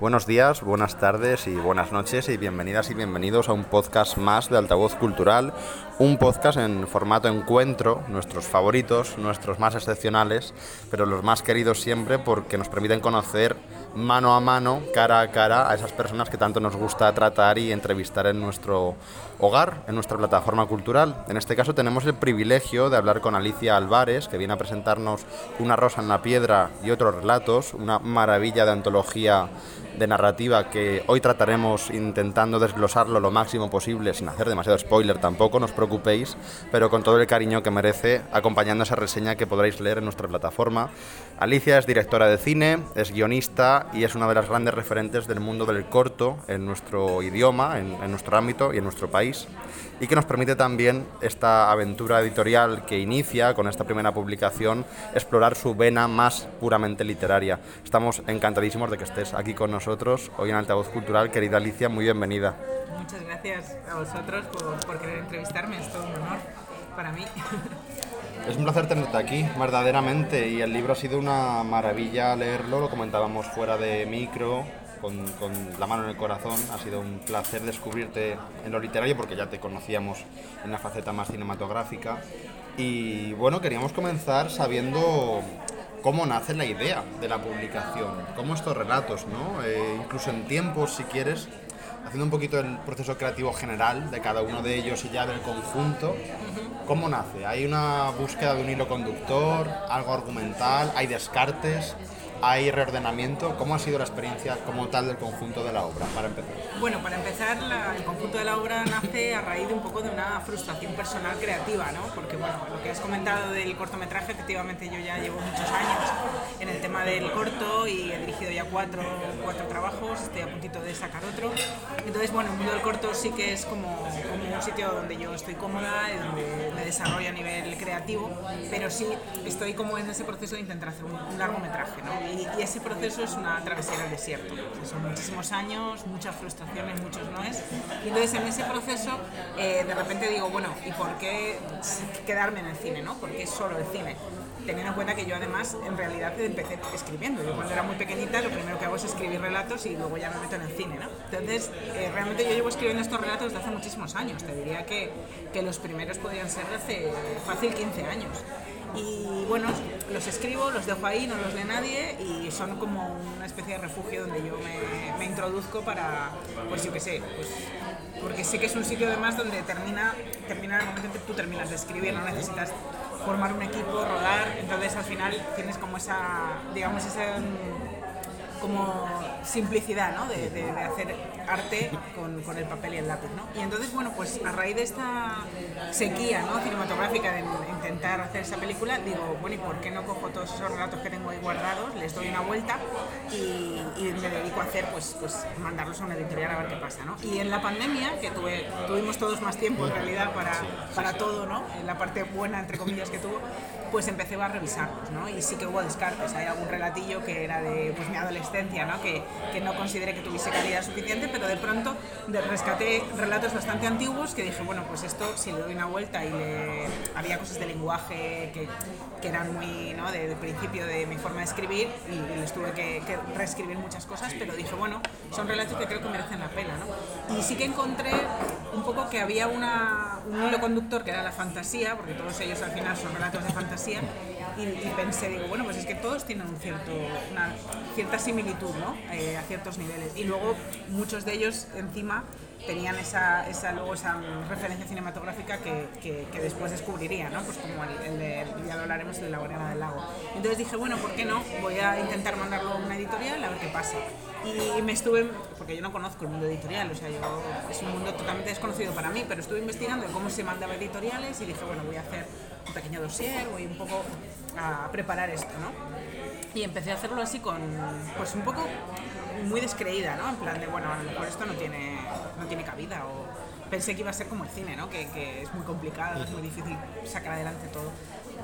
Buenos días, buenas tardes y buenas noches y bienvenidas y bienvenidos a un podcast más de Altavoz Cultural, un podcast en formato encuentro, nuestros favoritos, nuestros más excepcionales, pero los más queridos siempre porque nos permiten conocer mano a mano, cara a cara, a esas personas que tanto nos gusta tratar y entrevistar en nuestro hogar, en nuestra plataforma cultural. En este caso tenemos el privilegio de hablar con Alicia Álvarez, que viene a presentarnos Una rosa en la piedra y otros relatos, una maravilla de antología de narrativa que hoy trataremos intentando desglosarlo lo máximo posible, sin hacer demasiado spoiler tampoco, no os preocupéis, pero con todo el cariño que merece, acompañando esa reseña que podréis leer en nuestra plataforma. Alicia es directora de cine, es guionista y es una de las grandes referentes del mundo del corto en nuestro idioma, en, en nuestro ámbito y en nuestro país, y que nos permite también esta aventura editorial que inicia con esta primera publicación, explorar su vena más puramente literaria. Estamos encantadísimos de que estés aquí con nosotros hoy en Altavoz Cultural. Querida Alicia, muy bienvenida. Muchas gracias a vosotros por, por querer entrevistarme, es todo un honor para mí. Es un placer tenerte aquí, verdaderamente, y el libro ha sido una maravilla leerlo, lo comentábamos fuera de micro, con, con, la mano en el corazón. Ha sido un placer descubrirte en lo literario porque ya te conocíamos en la faceta más cinematográfica. Y bueno, queríamos comenzar sabiendo cómo nace la idea de la publicación, cómo estos relatos, ¿no? Eh, incluso en tiempos, si quieres, haciendo un poquito el proceso creativo general de cada uno de ellos y ya del conjunto, ¿cómo nace? ¿Hay una búsqueda de un hilo conductor, algo argumental, hay descartes? ¿Hay reordenamiento? ¿Cómo ha sido la experiencia como tal del conjunto de la obra, para empezar? Bueno, para empezar, la, el conjunto de la obra nace a raíz de un poco de una frustración personal creativa, ¿no? Porque, bueno, lo que has comentado del cortometraje, efectivamente yo ya llevo muchos años en el tema del corto y he dirigido ya cuatro, cuatro trabajos, estoy a puntito de sacar otro. Entonces, bueno, el mundo del corto sí que es como, como un sitio donde yo estoy cómoda, donde me desarrollo a nivel creativo, pero sí estoy como en ese proceso de intentar hacer un, un largometraje, ¿no? Y, y, ese proceso es una travesía del desierto. son muchísimos años, muchas frustraciones, muchos noes. Y entonces en ese proceso eh, de repente digo, bueno, ¿y por qué quedarme en el cine? ¿no? ¿Por qué solo el cine? Teniendo en cuenta que yo además en realidad empecé escribiendo. Yo cuando era muy pequeñita lo primero que hago es escribir relatos y luego ya me meto en el cine. ¿no? Entonces eh, realmente yo llevo escribiendo estos relatos desde hace muchísimos años. Te diría que, que los primeros podrían ser de hace fácil 15 años y bueno, los escribo, los dejo ahí, no los lee nadie y son como una especie de refugio donde yo me, introduzco para, pues yo qué sé, pues, porque sé que es un sitio además donde termina, termina el momento en que tú terminas de escribir, no necesitas formar un equipo, rodar, entonces al final tienes como esa, digamos, esa como simplicidad ¿no? de, de, de, hacer arte con, con, el papel y el lápiz. ¿no? Y entonces, bueno, pues a raíz de esta sequía ¿no? cinematográfica de intentar hacer esa película, digo, bueno, ¿y por qué no cojo todos esos relatos que tengo ahí guardados, les doy una vuelta y, y me dedico a hacer, pues, pues mandarlos a una editorial a ver qué pasa? ¿no? Y en la pandemia, que tuve, tuvimos todos más tiempo en realidad para, para todo, ¿no? la parte buena, entre comillas, que tuvo, pues empecé a revisarlos, ¿no? Y sí que hubo descartes, hay algún relatillo que era de pues, mi adolescencia, ¿no? Que, que no consideré que tuviese calidad suficiente, pero de pronto rescaté relatos bastante antiguos que dije, bueno, pues esto si le doy una vuelta y le... había cosas de lenguaje que, que eran muy, ¿no? De, de, principio de mi forma de escribir y, y les tuve que, que, reescribir muchas cosas, pero dije, bueno, son relatos que creo que merecen la pena, ¿no? Y sí que encontré un poco que había una, un hilo conductor que era la fantasía, porque todos ellos al final son relatos de fantasía, y, pensé, digo, bueno, pues es que todos tienen un cierto, cierta similitud, ¿no? Eh, a ciertos niveles. Y luego muchos de ellos encima tenían esa, esa, luego esa referencia cinematográfica que, que, que después descubriría, ¿no? Pues como el, el de, ya lo hablaremos, de La Guardiana del Lago. Entonces dije, bueno, ¿por qué no? Voy a intentar mandarlo a una editorial a ver qué pasa. Y me estuve, porque yo no conozco el mundo editorial, o sea, yo, es un mundo totalmente desconocido para mí, pero estuve investigando cómo se mandaba editoriales y dije, bueno, voy a hacer un pequeño dossier, voy un poco a preparar esto, ¿no? Y empecé a hacerlo así con, pues un poco muy descreída, ¿no? En plan de, bueno, a lo mejor esto no tiene, no tiene cabida o pensé que iba a ser como el cine, ¿no? Que, que es muy complicado, es muy difícil sacar adelante todo.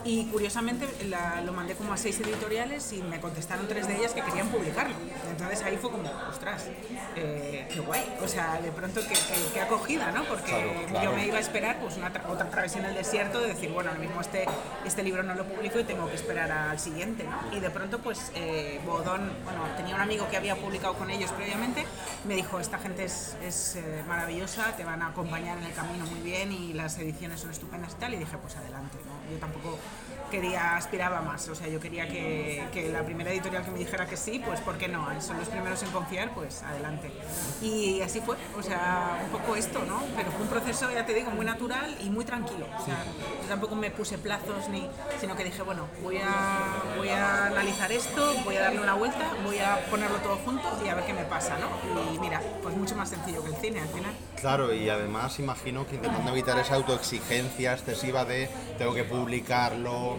Y curiosamente la- lo mandé como a seis editoriales y me contestaron tres de ellas que querían publicarlo. Entonces ahí fue como, ostras, eh, qué guay. O sea, de pronto qué, qué- qué acogida, ¿no? Porque Claro, claro. yo me iba a esperar pues una tra- otra travesía en el desierto de decir, bueno, ahora mismo este, este libro no lo publico y tengo que esperar al siguiente, ¿no? Y de pronto pues eh, Bodón, bueno, tenía un amigo que había publicado con ellos previamente, me dijo, esta gente es, es, eh, maravillosa, te van a acompañar en el camino muy bien y las ediciones son estupendas y tal, y dije, pues adelante, ¿no? Yo tampoco quería, aspiraba más, o sea, yo quería que, que la primera editorial que me dijera que sí, pues ¿por qué no? Son los primeros en confiar, pues adelante. Y así fue, o sea, un poco esto, ¿no? Pero fue un proceso, ya te digo, muy natural y muy tranquilo. O sea, yo tampoco me puse plazos ni, sino que dije, bueno, voy a, voy a analizar esto, voy a darle una vuelta, voy a ponerlo todo junto y a ver qué me pasa, ¿no? Y mira, pues mucho más sencillo que el cine al final. Claro, y además imagino que intentando evitar esa autoexigencia excesiva de tengo que publicarlo,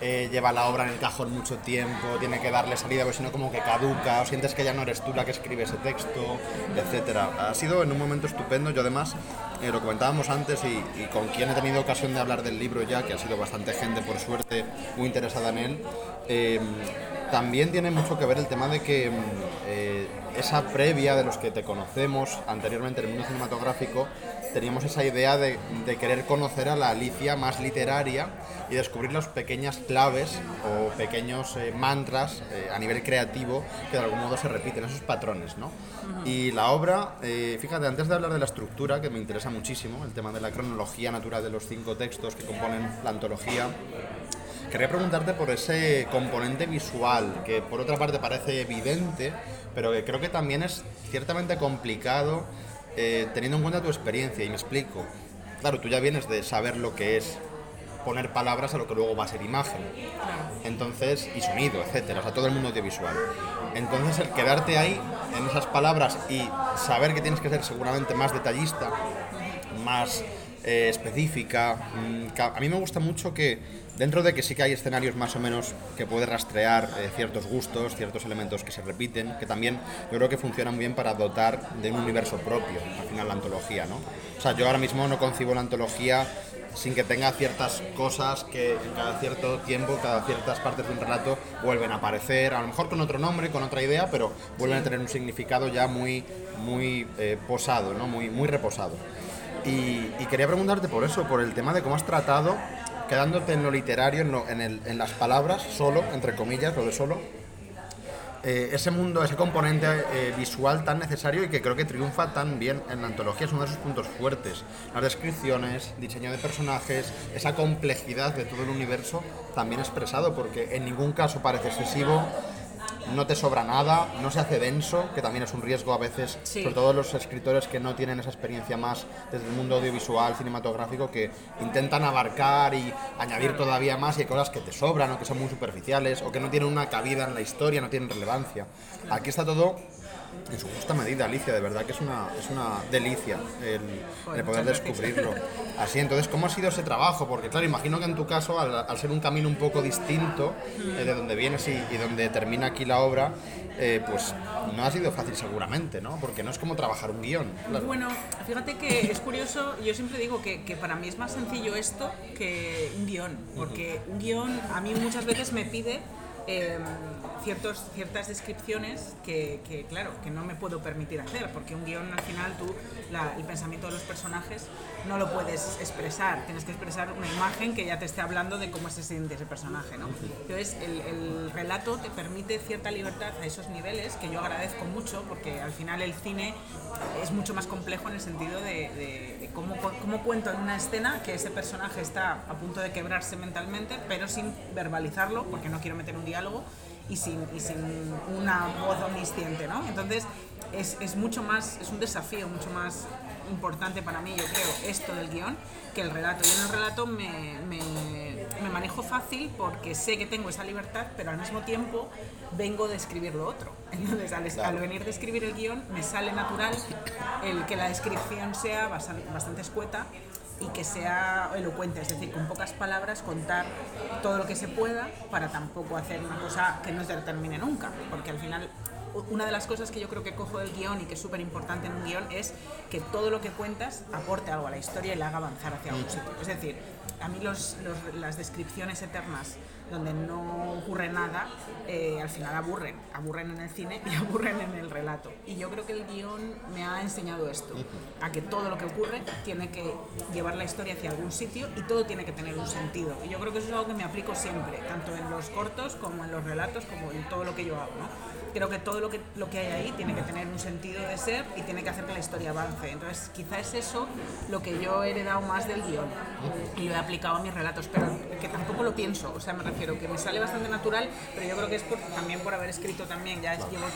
eh, lleva la obra en el cajón mucho tiempo, tiene que darle salida, porque si no como que caduca, o sientes que ya no eres tú la que escribe ese texto, etcétera. Ha sido en un momento estupendo, yo además, eh, lo comentábamos antes y, con quien he tenido ocasión de hablar del libro ya, que ha sido bastante gente por suerte muy interesada en él, eh, también tiene mucho que ver el tema de que mm, eh, esa previa de los que te conocemos anteriormente en el mundo cinematográfico, teníamos esa idea de, de querer conocer a la Alicia más literaria y descubrir las pequeñas claves o pequeños eh, mantras eh, a nivel creativo que de algún modo se repiten, esos patrones, ¿no? Y la obra, eh, fíjate, antes de hablar de la estructura, que me interesa muchísimo, el tema de la cronología natural de los cinco textos que componen la antología, Quería preguntarte por ese componente visual, que por otra parte parece evidente, pero que creo que también es ciertamente complicado eh, teniendo en cuenta tu experiencia, y me explico. Claro, tú ya vienes de saber lo que es poner palabras a lo que luego va a ser imagen. Entonces, y sonido, etcétera, o sea, todo el mundo audiovisual. Entonces, el quedarte ahí, en esas palabras, y saber que tienes que ser seguramente más detallista, más eh, específica. mm, A mí me gusta mucho que, dentro de que sí que hay escenarios más o menos que puedes rastrear eh, ciertos gustos, ciertos elementos que se repiten, que también yo creo que funcionan muy bien para dotar de un universo propio, al final la antología, ¿no? O sea, yo ahora mismo no concibo la antología sin que tenga ciertas cosas que en cada cierto tiempo, cada ciertas partes de un relato vuelven a aparecer, a lo mejor con otro nombre, con otra idea, pero vuelven a tener un significado ya muy, muy eh, posado, ¿no? muy, muy reposado. Y, quería preguntarte por eso, por el tema de cómo has tratado, quedándote en lo literario, en las palabras, solo, entre comillas, lo de solo, eh, ese mundo, ese componente eh, visual tan necesario y que creo que triunfa tan bien en la antología, es uno de sus puntos fuertes. Las descripciones, diseño de personajes, esa complejidad de todo el universo también expresado, porque en ningún caso parece excesivo, no te sobra nada, no se hace denso, que también es un riesgo a veces, Sí. sobre todo los escritores que no tienen esa experiencia más desde el mundo audiovisual, cinematográfico, que intentan abarcar y añadir todavía más y hay cosas que te sobran o que son muy superficiales o que no tienen una cabida en la historia, no tienen relevancia. Aquí está todo en su justa medida, Alicia, de verdad que es una, es una delicia el, Joder, el poder descubrirlo. Así, entonces, ¿cómo ha sido ese trabajo? Porque, claro, imagino que en tu caso, al, al ser un camino un poco distinto eh, de donde vienes y, y donde termina aquí la obra, eh, pues no ha sido fácil seguramente, ¿no? Porque no es como trabajar un guion. claro. Bueno, fíjate que es curioso, yo siempre digo que, que para mí es más sencillo esto que un guion, porque un guion a mí muchas veces me pide eh, ciertos, ciertas descripciones que, que, claro, que no me puedo permitir hacer, porque un guion al final tú, la- el pensamiento de los personajes no lo puedes expresar, tienes que expresar una imagen que ya te esté hablando de cómo se siente ese personaje, ¿no? Entonces el, el relato te permite cierta libertad a esos niveles que yo agradezco mucho, porque al final el cine es mucho más complejo en el sentido de, de- de cómo, cómo cuento en una escena que ese personaje está a punto de quebrarse mentalmente, pero sin verbalizarlo, porque no quiero meter un diálogo y sin, y sin una voz omnisciente, ¿no? Entonces es, es mucho más, es un desafío mucho más importante para mí, yo creo, esto del guion, que el relato. Yo en el relato me, me- me manejo fácil porque sé que tengo esa libertad, pero al mismo tiempo vengo de escribir lo otro. Entonces, al, al venir de escribir el guion, me sale natural el que la descripción sea bastante, bastante escueta y que sea elocuente, es decir, con pocas palabras contar todo lo que se pueda para tampoco hacer una cosa que no se termine nunca, porque al final una de las cosas que yo creo que cojo del guion y que es súper importante en un guion es que todo lo que cuentas aporte algo a la historia y la haga avanzar hacia un sitio. Es decir, a mí los, las descripciones eternas donde no ocurre nada, eh, al final aburren, aburren en el cine y aburren en el relato. Y yo creo que el guion me ha enseñado esto, a que todo lo que ocurre tiene que llevar la historia hacia algún sitio y todo tiene que tener un sentido. Y yo creo que eso es algo que me aplico siempre, tanto en los cortos como en los relatos, como en todo lo que yo hago. Creo que todo lo que, lo que hay ahí tiene que tener un sentido de ser y tiene que hacer que la historia avance. Entonces, quizá es eso lo que yo he heredado más del guion y lo he aplicado a mis relatos, pero que tampoco lo pienso. O sea, me refiero que me sale bastante natural, pero yo creo que es por, también por haber escrito también, ya llevo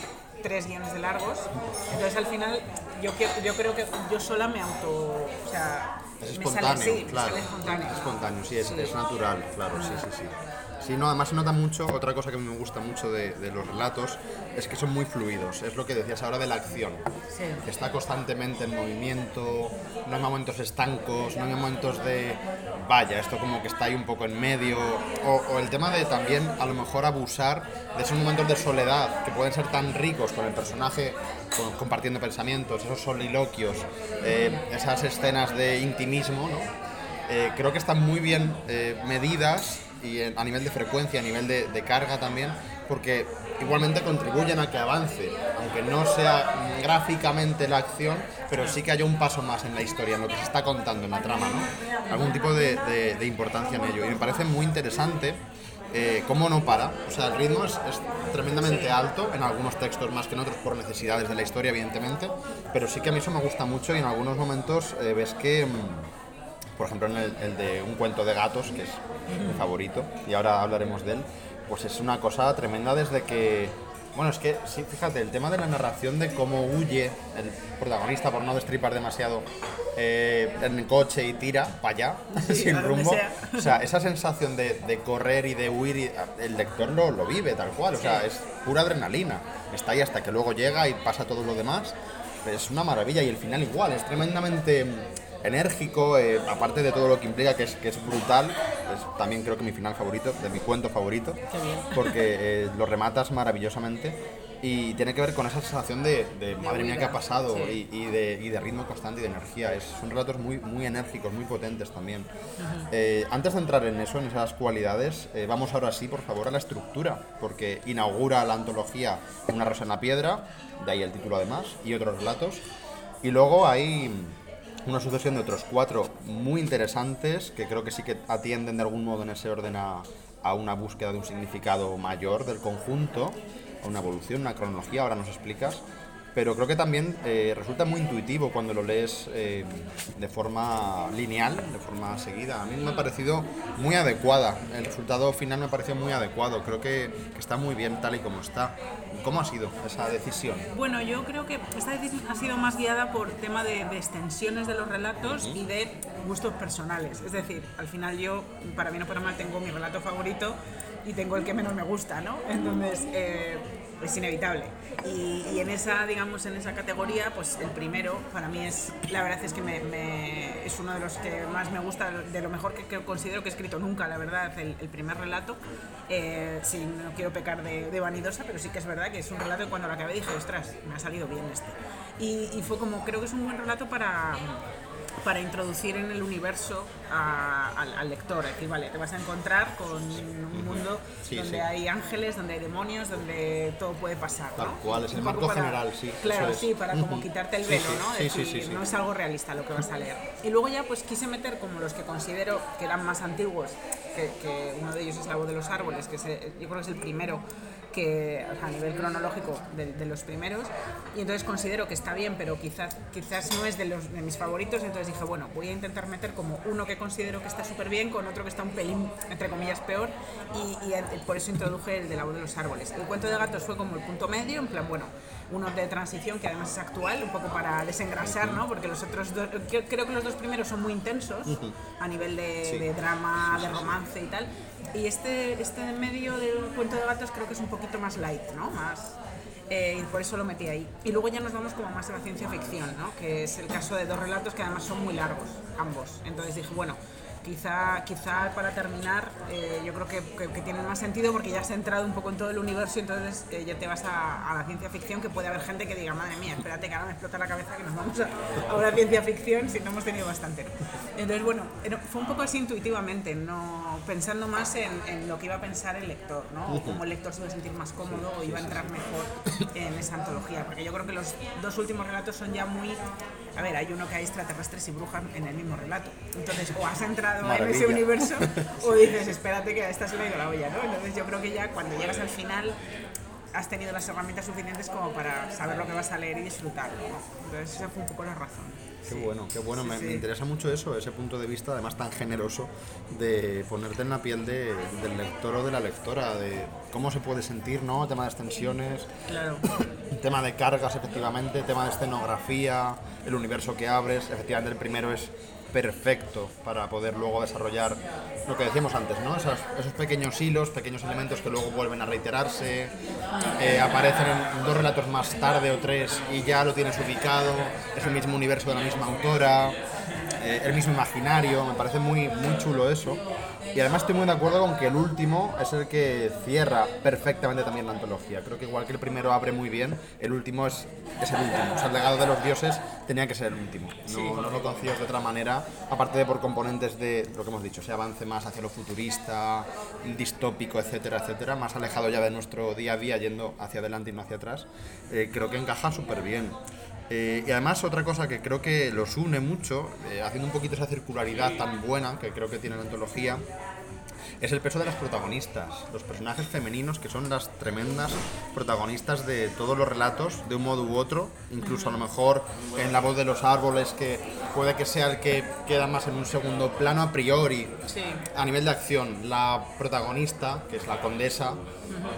tres guiones de largos. Entonces, al final, yo, yo creo que yo sola me auto. O sea, es espontáneo, me sale, claro. Me sale espontáneo. Es espontáneo, sí, es, es natural, claro, sí, sí, sí. Sí, no, además se nota mucho, otra cosa que me gusta mucho de, de, los relatos es que son muy fluidos, es lo que decías ahora de la acción, sí. que está constantemente en movimiento, no hay momentos estancos, no hay momentos de, vaya, esto como que está ahí un poco en medio, o, o el tema de también a lo mejor abusar de esos momentos de soledad que pueden ser tan ricos con el personaje con, compartiendo pensamientos, esos soliloquios, eh, esas escenas de intimismo, ¿no? Eh, creo que están muy bien eh, medidas y a nivel de frecuencia, a nivel de, carga también, porque igualmente contribuyen a que avance, aunque no sea gráficamente la acción, pero sí que haya un paso más en la historia, en lo que se está contando en la trama, ¿no? Algún tipo de, importancia en ello. Y me parece muy interesante eh, cómo no para. O sea, el ritmo es, tremendamente alto, en algunos textos más que en otros por necesidades de la historia, evidentemente, pero sí que a mí eso me gusta mucho y en algunos momentos eh, ves que... Mmm, por ejemplo en el, el, de un cuento de gatos, que es mi favorito, y ahora hablaremos de él, pues es una cosa tremenda desde que... Bueno, es que, sí, fíjate, el tema de la narración de cómo huye el protagonista, por no destripar demasiado, eh, en el coche y tira para allá, sí, sin rumbo. O sea, esa sensación de, de, correr y de huir, y, el lector lo, lo vive tal cual, o sea, es pura adrenalina. Está ahí hasta que luego llega y pasa todo lo demás. Es una maravilla y el final igual, es tremendamente enérgico, eh, aparte de todo lo que implica, que es, que es brutal, es también creo que mi final favorito, de mi cuento favorito, porque eh, lo rematas maravillosamente y tiene que ver con esa sensación de, de madre mía que ha pasado sí. y, y, de, y, de, ritmo constante y de energía. Es, son relatos muy, muy enérgicos, muy potentes también. Uh -huh. eh, antes de entrar en eso, en esas cualidades, eh, vamos ahora sí, por favor, a la estructura, porque inaugura la antología Una rosa en la piedra, de ahí el título además, y otros relatos. Y luego hay una sucesión de otros cuatro muy interesantes que creo que sí que atienden de algún modo en ese orden a, a una búsqueda de un significado mayor del conjunto, a una evolución, una cronología, ahora nos explicas. Pero creo que también eh, resulta muy intuitivo cuando lo lees eh, de forma lineal, de forma seguida. A mí me ha parecido muy adecuada. El resultado final me pareció muy adecuado. Creo que está muy bien tal y como está. ¿Cómo ha sido esa decisión? Bueno, yo creo que esta decisión ha sido más guiada por tema de, de extensiones de los relatos uh -huh. y de gustos personales. Es decir, al final yo, para mí no para mal, tengo mi relato favorito y tengo el que menos me gusta, ¿no? Entonces, eh, es inevitable. Y, y, en esa, digamos, en esa categoría, pues el primero para mí es, la verdad es que me, me, es uno de los que más me gusta, de lo mejor que, que considero que he escrito nunca, la verdad, el, el primer relato. Eh, sí, no quiero pecar de, de, vanidosa, pero sí que es verdad que es un relato que cuando lo acabé dije, ostras, me ha salido bien este. Y, y fue como, creo que es un buen relato para para introducir en el universo a, al, al, lector. Es decir, vale, te vas a encontrar con un mundo sí, donde sí. hay ángeles, donde hay demonios, donde todo puede pasar. Tal ¿no? cual, es el marco para, general, sí. Claro, es. sí, para como quitarte el velo, sí, ¿no? Sí, decir, sí, sí, no es algo realista lo que vas a leer. Y luego ya pues quise meter como los que considero que eran más antiguos, que, que uno de ellos es La voz de los árboles, que es, yo creo que es el primero a nivel cronológico de, los primeros y entonces considero que está bien pero quizás quizás no es de mis favoritos entonces dije bueno voy a intentar meter como uno que considero que está súper bien con otro que está un pelín entre comillas peor y, y, por eso introduje el de la voz de los árboles. El cuento de gatos fue como el punto medio en plan bueno uno de transición que además es actual un poco para desengrasar no porque los otros dos creo que los dos primeros son muy intensos a nivel de, sí. de drama de romance y tal y este, este en medio del cuento de gatos creo que es un poquito más light, ¿no? Más, eh, y por eso lo metí ahí. Y luego ya nos vamos como más a la ciencia ficción, ¿no? Que es el caso de dos relatos que además son muy largos, ambos. Entonces dije, bueno, quizá, quizá para terminar, eh, yo creo que, que, tiene más sentido porque ya has entrado un poco en todo el universo y entonces eh, ya te vas a, la ciencia ficción, que puede haber gente que diga, madre mía, espérate que ahora me explota la cabeza que nos vamos a, a ciencia ficción si no hemos tenido bastante. Entonces, bueno, fue un poco así intuitivamente, no pensando más en, en lo que iba a pensar el lector, ¿no? O cómo el lector se iba a sentir más cómodo o iba a entrar mejor en esa antología, porque yo creo que los dos últimos relatos son ya muy a ver, hay uno que hay extraterrestres y brujas en el mismo relato. Entonces, o has entrado en ese universo o dices, espérate que a esta se le ha ido la olla, ¿no? Entonces, yo creo que ya cuando llegas al final has tenido las herramientas suficientes como para saber lo que vas a leer y disfrutarlo. Entonces, esa fue un poco la razón. Qué bueno, qué bueno. me, interesa mucho eso, ese punto de vista, además tan generoso, de ponerte en la piel del lector o de la lectora, de cómo se puede sentir, ¿no? Tema de extensiones, claro. tema de cargas, efectivamente, tema de escenografía, el universo que abres. Efectivamente, el primero es perfecto para poder luego desarrollar lo que decíamos antes, ¿no? Esos, pequeños hilos, pequeños elementos que luego vuelven a reiterarse, eh, aparecen en dos relatos más tarde o tres y ya lo tienes ubicado, es el mismo universo de la misma autora, eh, el mismo imaginario, me parece muy, muy chulo eso. Y además estoy muy de acuerdo con que el último es el que cierra perfectamente también la antología. Creo que igual que el primero abre muy bien, el último es, es el último. O sea, el legado de los dioses tenía que ser el último. No, no lo concibes de otra manera, aparte de por componentes de lo que hemos dicho, ese avance más hacia lo futurista, distópico, etcétera, etcétera, más alejado ya de nuestro día a día, yendo hacia adelante y no hacia atrás. Eh, creo que encaja súper bien. Eh, y además otra cosa que creo que los une mucho, eh, haciendo un poquito esa circularidad tan buena que creo que tiene la antología, es el peso de las protagonistas, los personajes femeninos que son las tremendas protagonistas de todos los relatos, de un modo u otro, incluso a lo mejor en la voz de los árboles, que puede que sea el que queda más en un segundo plano a priori. A nivel de acción, la protagonista, que es la condesa,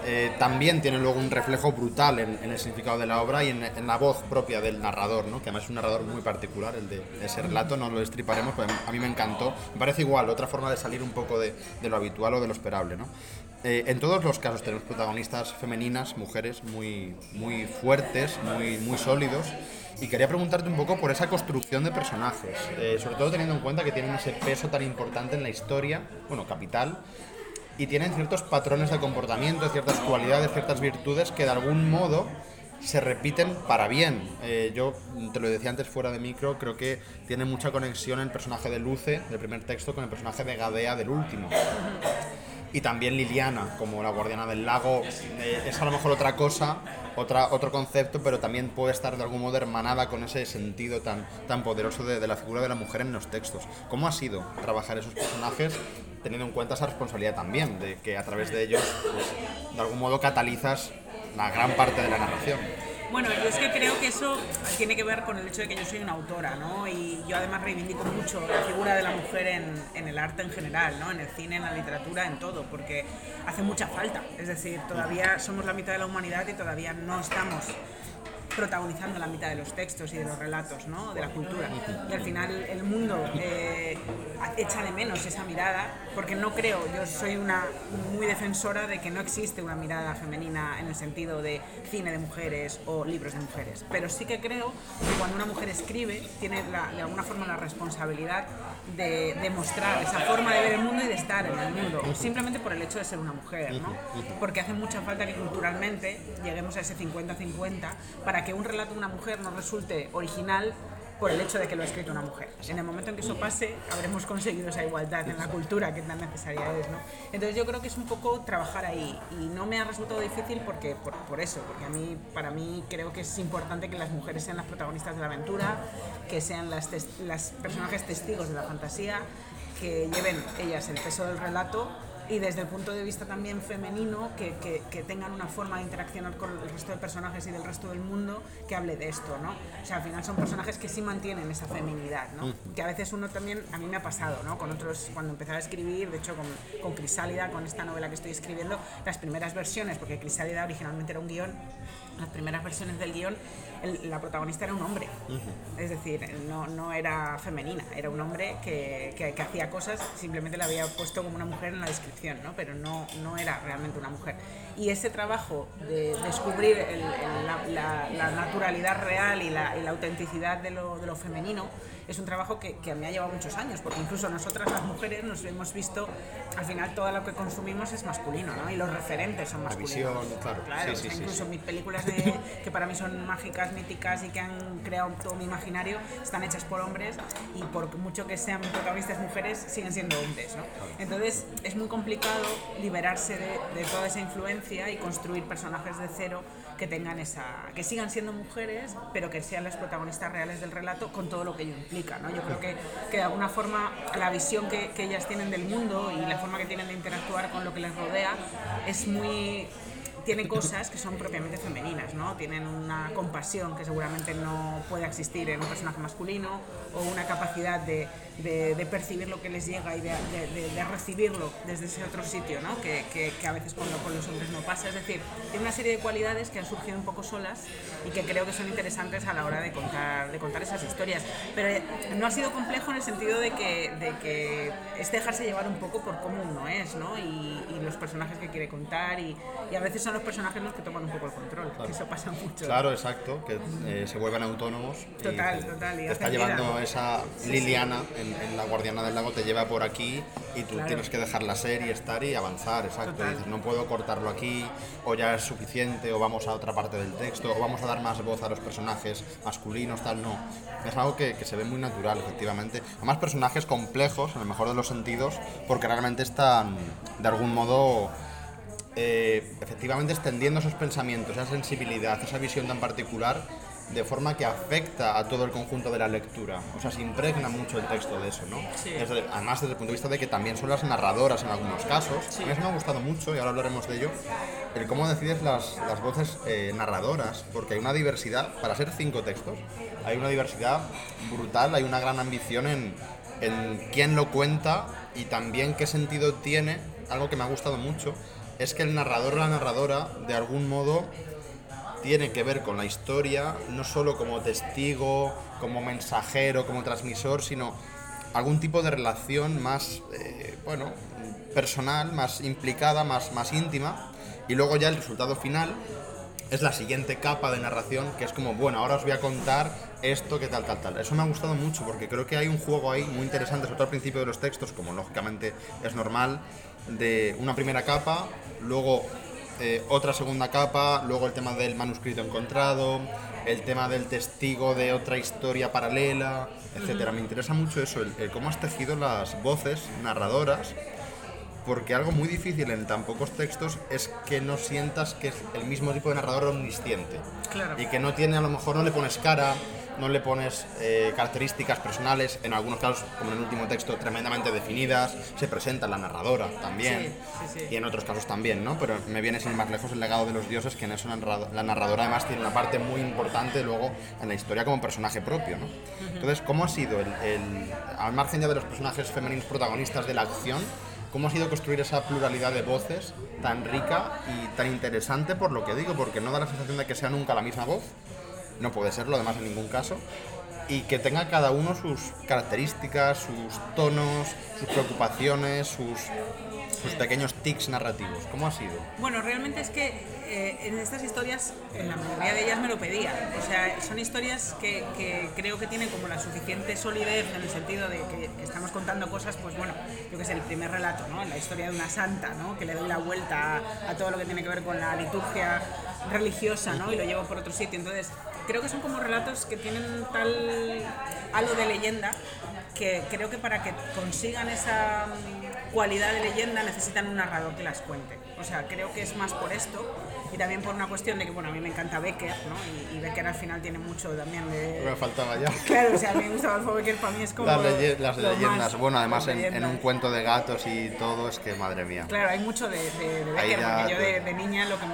eh, también tiene luego un reflejo brutal en, el significado de la obra y en, la voz propia del narrador, ¿no? que además es un narrador muy particular, el de ese relato, no lo destriparemos, pues a mí me encantó. Me parece igual, otra forma de salir un poco de, de lo habitual o de lo esperable. ¿no? Eh, en todos los casos tenemos protagonistas femeninas, mujeres muy, muy fuertes, muy, muy sólidos. Y quería preguntarte un poco por esa construcción de personajes, eh, sobre todo teniendo en cuenta que tienen ese peso tan importante en la historia, bueno, capital, y tienen ciertos patrones de comportamiento, ciertas cualidades, ciertas virtudes que de algún modo se repiten para bien. Eh, yo te lo decía antes fuera de micro, creo que tiene mucha conexión el personaje de Luce, del primer texto, con el personaje de Gadea del último. Y también Liliana, como la guardiana del lago, eh, es a lo mejor otra cosa, otra, otro concepto, pero también puede estar de algún modo hermanada con ese sentido tan, tan poderoso de, la figura de la mujer en los textos. ¿Cómo ha sido trabajar esos personajes teniendo en cuenta esa responsabilidad también, de que a través de ellos, pues, de algún modo catalizas la gran parte de la narración. Bueno, yo es que creo que eso tiene que ver con el hecho de que yo soy una autora, ¿no? Y yo además reivindico mucho la figura de la mujer en, en, el arte en general, ¿no? En el cine, en la literatura, en todo, porque hace mucha falta. Es decir, todavía somos la mitad de la humanidad y todavía no estamos protagonizando la mitad de los textos y de los relatos, ¿no? de la cultura. Y al final el mundo eh, echa de menos esa mirada, porque no creo, yo soy una muy defensora de que no existe una mirada femenina en el sentido de cine de mujeres o libros de mujeres, pero sí que creo que cuando una mujer escribe tiene de alguna forma la responsabilidad de demostrar esa forma de ver el mundo y de estar en el mundo, simplemente por el hecho de ser una mujer, ¿no? porque hace mucha falta que culturalmente lleguemos a ese 50-50 para que un relato de una mujer no resulte original por el hecho de que lo ha escrito una mujer. En el momento en que eso pase, habremos conseguido esa igualdad en la cultura que tan necesaria es. ¿no? Entonces yo creo que es un poco trabajar ahí y no me ha resultado difícil porque, por, eso, porque a mí, para mí creo que es importante que las mujeres sean las protagonistas de la aventura, que sean las, las personajes testigos de la fantasía, que lleven ellas el peso del relato y desde el punto de vista también femenino, que, que, tengan una forma de interaccionar con el resto de personajes y del resto del mundo que hable de esto, ¿no? O sea, al final son personajes que sí mantienen esa feminidad, ¿no? Que a veces uno también, a mí me ha pasado, ¿no? Con otros, cuando empezaba a escribir, de hecho con, con Crisálida, con esta novela que estoy escribiendo, las primeras versiones, porque Crisálida originalmente era un guion, las primeras versiones del guion, el- la protagonista era un hombre. Es decir, no, no era femenina, era un hombre que, que- que hacía cosas, simplemente la había puesto como una mujer en la descripción, ¿no? pero no, no era realmente una mujer. Y ese trabajo de descubrir el- el- la, la- la naturalidad real y la, y la autenticidad de lo, de lo femenino es un trabajo que, que me ha llevado muchos años, porque incluso nosotras las mujeres nos hemos visto, al final todo lo que consumimos es masculino, ¿no? Y los referentes son La masculinos. visión, claro. Claro, Sí, o sí, sea, sí, incluso sí. mis películas de, que para mí son mágicas, míticas y que han creado todo mi imaginario, están hechas por hombres y por mucho que sean protagonistas mujeres, siguen siendo hombres, ¿no? Entonces es muy complicado liberarse de, de toda esa influencia y construir personajes de cero que tengan esa, que sigan siendo mujeres, pero que sean las protagonistas reales del relato con todo lo que ello implica, ¿no? Yo creo que, que de alguna forma la visión que, ellas tienen del mundo y la forma que tienen de interactuar con lo que les rodea es muy tiene cosas que son propiamente femeninas, ¿no? Tienen una compasión que seguramente no puede existir en un personaje masculino o una capacidad de, de- de percibir lo que les llega y de, de- de- recibirlo desde ese otro sitio, ¿no? Que, que- que a veces con, lo- con los hombres no pasa. Es decir, tiene una serie de cualidades que han surgido un poco solas y que creo que son interesantes a la hora de contar, de contar esas historias. Pero eh, no ha sido complejo en el sentido de que, de que es dejarse llevar un poco por cómo uno es, ¿no? Y, y los personajes que quiere contar y, y a veces son los personajes los que toman un poco el control, que eso pasa mucho. Claro, exacto, que eh, se vuelven autónomos. y Total, te- total, y Te está llevando vida. esa Liliana en, en la Guardiana del Lago, te lleva por aquí y tú Claro. tienes que dejarla ser y estar y avanzar, exacto. Y dices, no puedo cortarlo aquí, o ya es suficiente, o vamos a otra parte del texto, o vamos a dar más voz a los personajes masculinos, tal, no. Es algo que, que se ve muy natural, efectivamente. Además, personajes complejos, en el mejor de los sentidos, porque realmente están, de algún modo, eh, efectivamente extendiendo esos pensamientos, esa sensibilidad, esa visión tan particular, de forma que afecta a todo el conjunto de la lectura. O sea, se impregna mucho el texto de eso, ¿no? Sí. Desde- además, desde el punto de vista de que también son las narradoras en algunos casos. A mí eso me ha gustado mucho, y ahora hablaremos de ello, el cómo decides las, las voces eh, narradoras, porque hay una diversidad, para ser cinco textos, hay una diversidad brutal, hay una gran ambición en, en quién lo cuenta y también qué sentido tiene, algo que me ha gustado mucho, es que el narrador o la narradora, de algún modo, tiene que ver con la historia, no solo como testigo, como mensajero, como transmisor, sino algún tipo de relación más, eh, bueno, personal, más implicada, más, más íntima. Y luego ya el resultado final es la siguiente capa de narración, que es como, bueno, ahora os voy a contar esto, que tal, tal, tal. Eso me ha gustado mucho porque creo que hay un juego ahí muy interesante, sobre todo al principio de los textos, como lógicamente es normal, de una primera capa, luego eh, otra segunda capa, luego el tema del manuscrito encontrado, el tema del testigo de otra historia paralela, etcétera. Me interesa mucho eso, el, el cómo has tejido las voces narradoras porque algo muy difícil en tan pocos textos es que no sientas que es el mismo tipo de narrador omnisciente. Claro. Y que no tiene, a lo mejor no le pones cara, no le pones eh, características personales, en algunos casos, como en el último texto, tremendamente definidas, se presenta la narradora también, Sí, sí, sí. y en otros casos también, ¿no? Pero me viene sin ir más lejos el legado de los dioses, que en eso la narrado- la narradora además tiene una parte muy importante luego en la historia como personaje propio, ¿no? Entonces, ¿cómo ha sido, el, el- al margen ya de los personajes femeninos protagonistas de la acción, cómo ha sido construir esa pluralidad de voces tan rica y tan interesante por lo que digo, porque no da la sensación de que sea nunca la misma voz, no puede serlo además en ningún caso, y que tenga cada uno sus características, sus tonos, sus preocupaciones, sus, pequeños tics narrativos. ¿Cómo ha sido? Bueno, realmente es que eh, en estas historias, en la mayoría de ellas me lo pedían. O sea, son historias que, creo que tienen como la suficiente solidez en el sentido de que, que estamos contando cosas, pues bueno, yo que sé, el primer relato, ¿no? La historia de una santa, ¿no? Que le doy la vuelta a, a todo lo que tiene que ver con la liturgia religiosa, ¿no? Y lo llevo por otro sitio. Entonces, creo que son como relatos que tienen tal halo de leyenda que creo que para que consigan esa mm, cualidad de leyenda necesitan un narrador que las cuente. O sea, creo que es más por esto y también por una cuestión de que, bueno, a mí me encanta Becker, ¿no? Y, y Becker al final tiene mucho también de... Me faltaba ya. Claro, o sea, a mí me gusta Adolfo Becker, para mí es como... Las, leye- las leyendas, más- bueno, además en, en un cuento de gatos y todo, es que madre mía. Claro, hay mucho de, de, de Becker, porque yo de, de niña lo que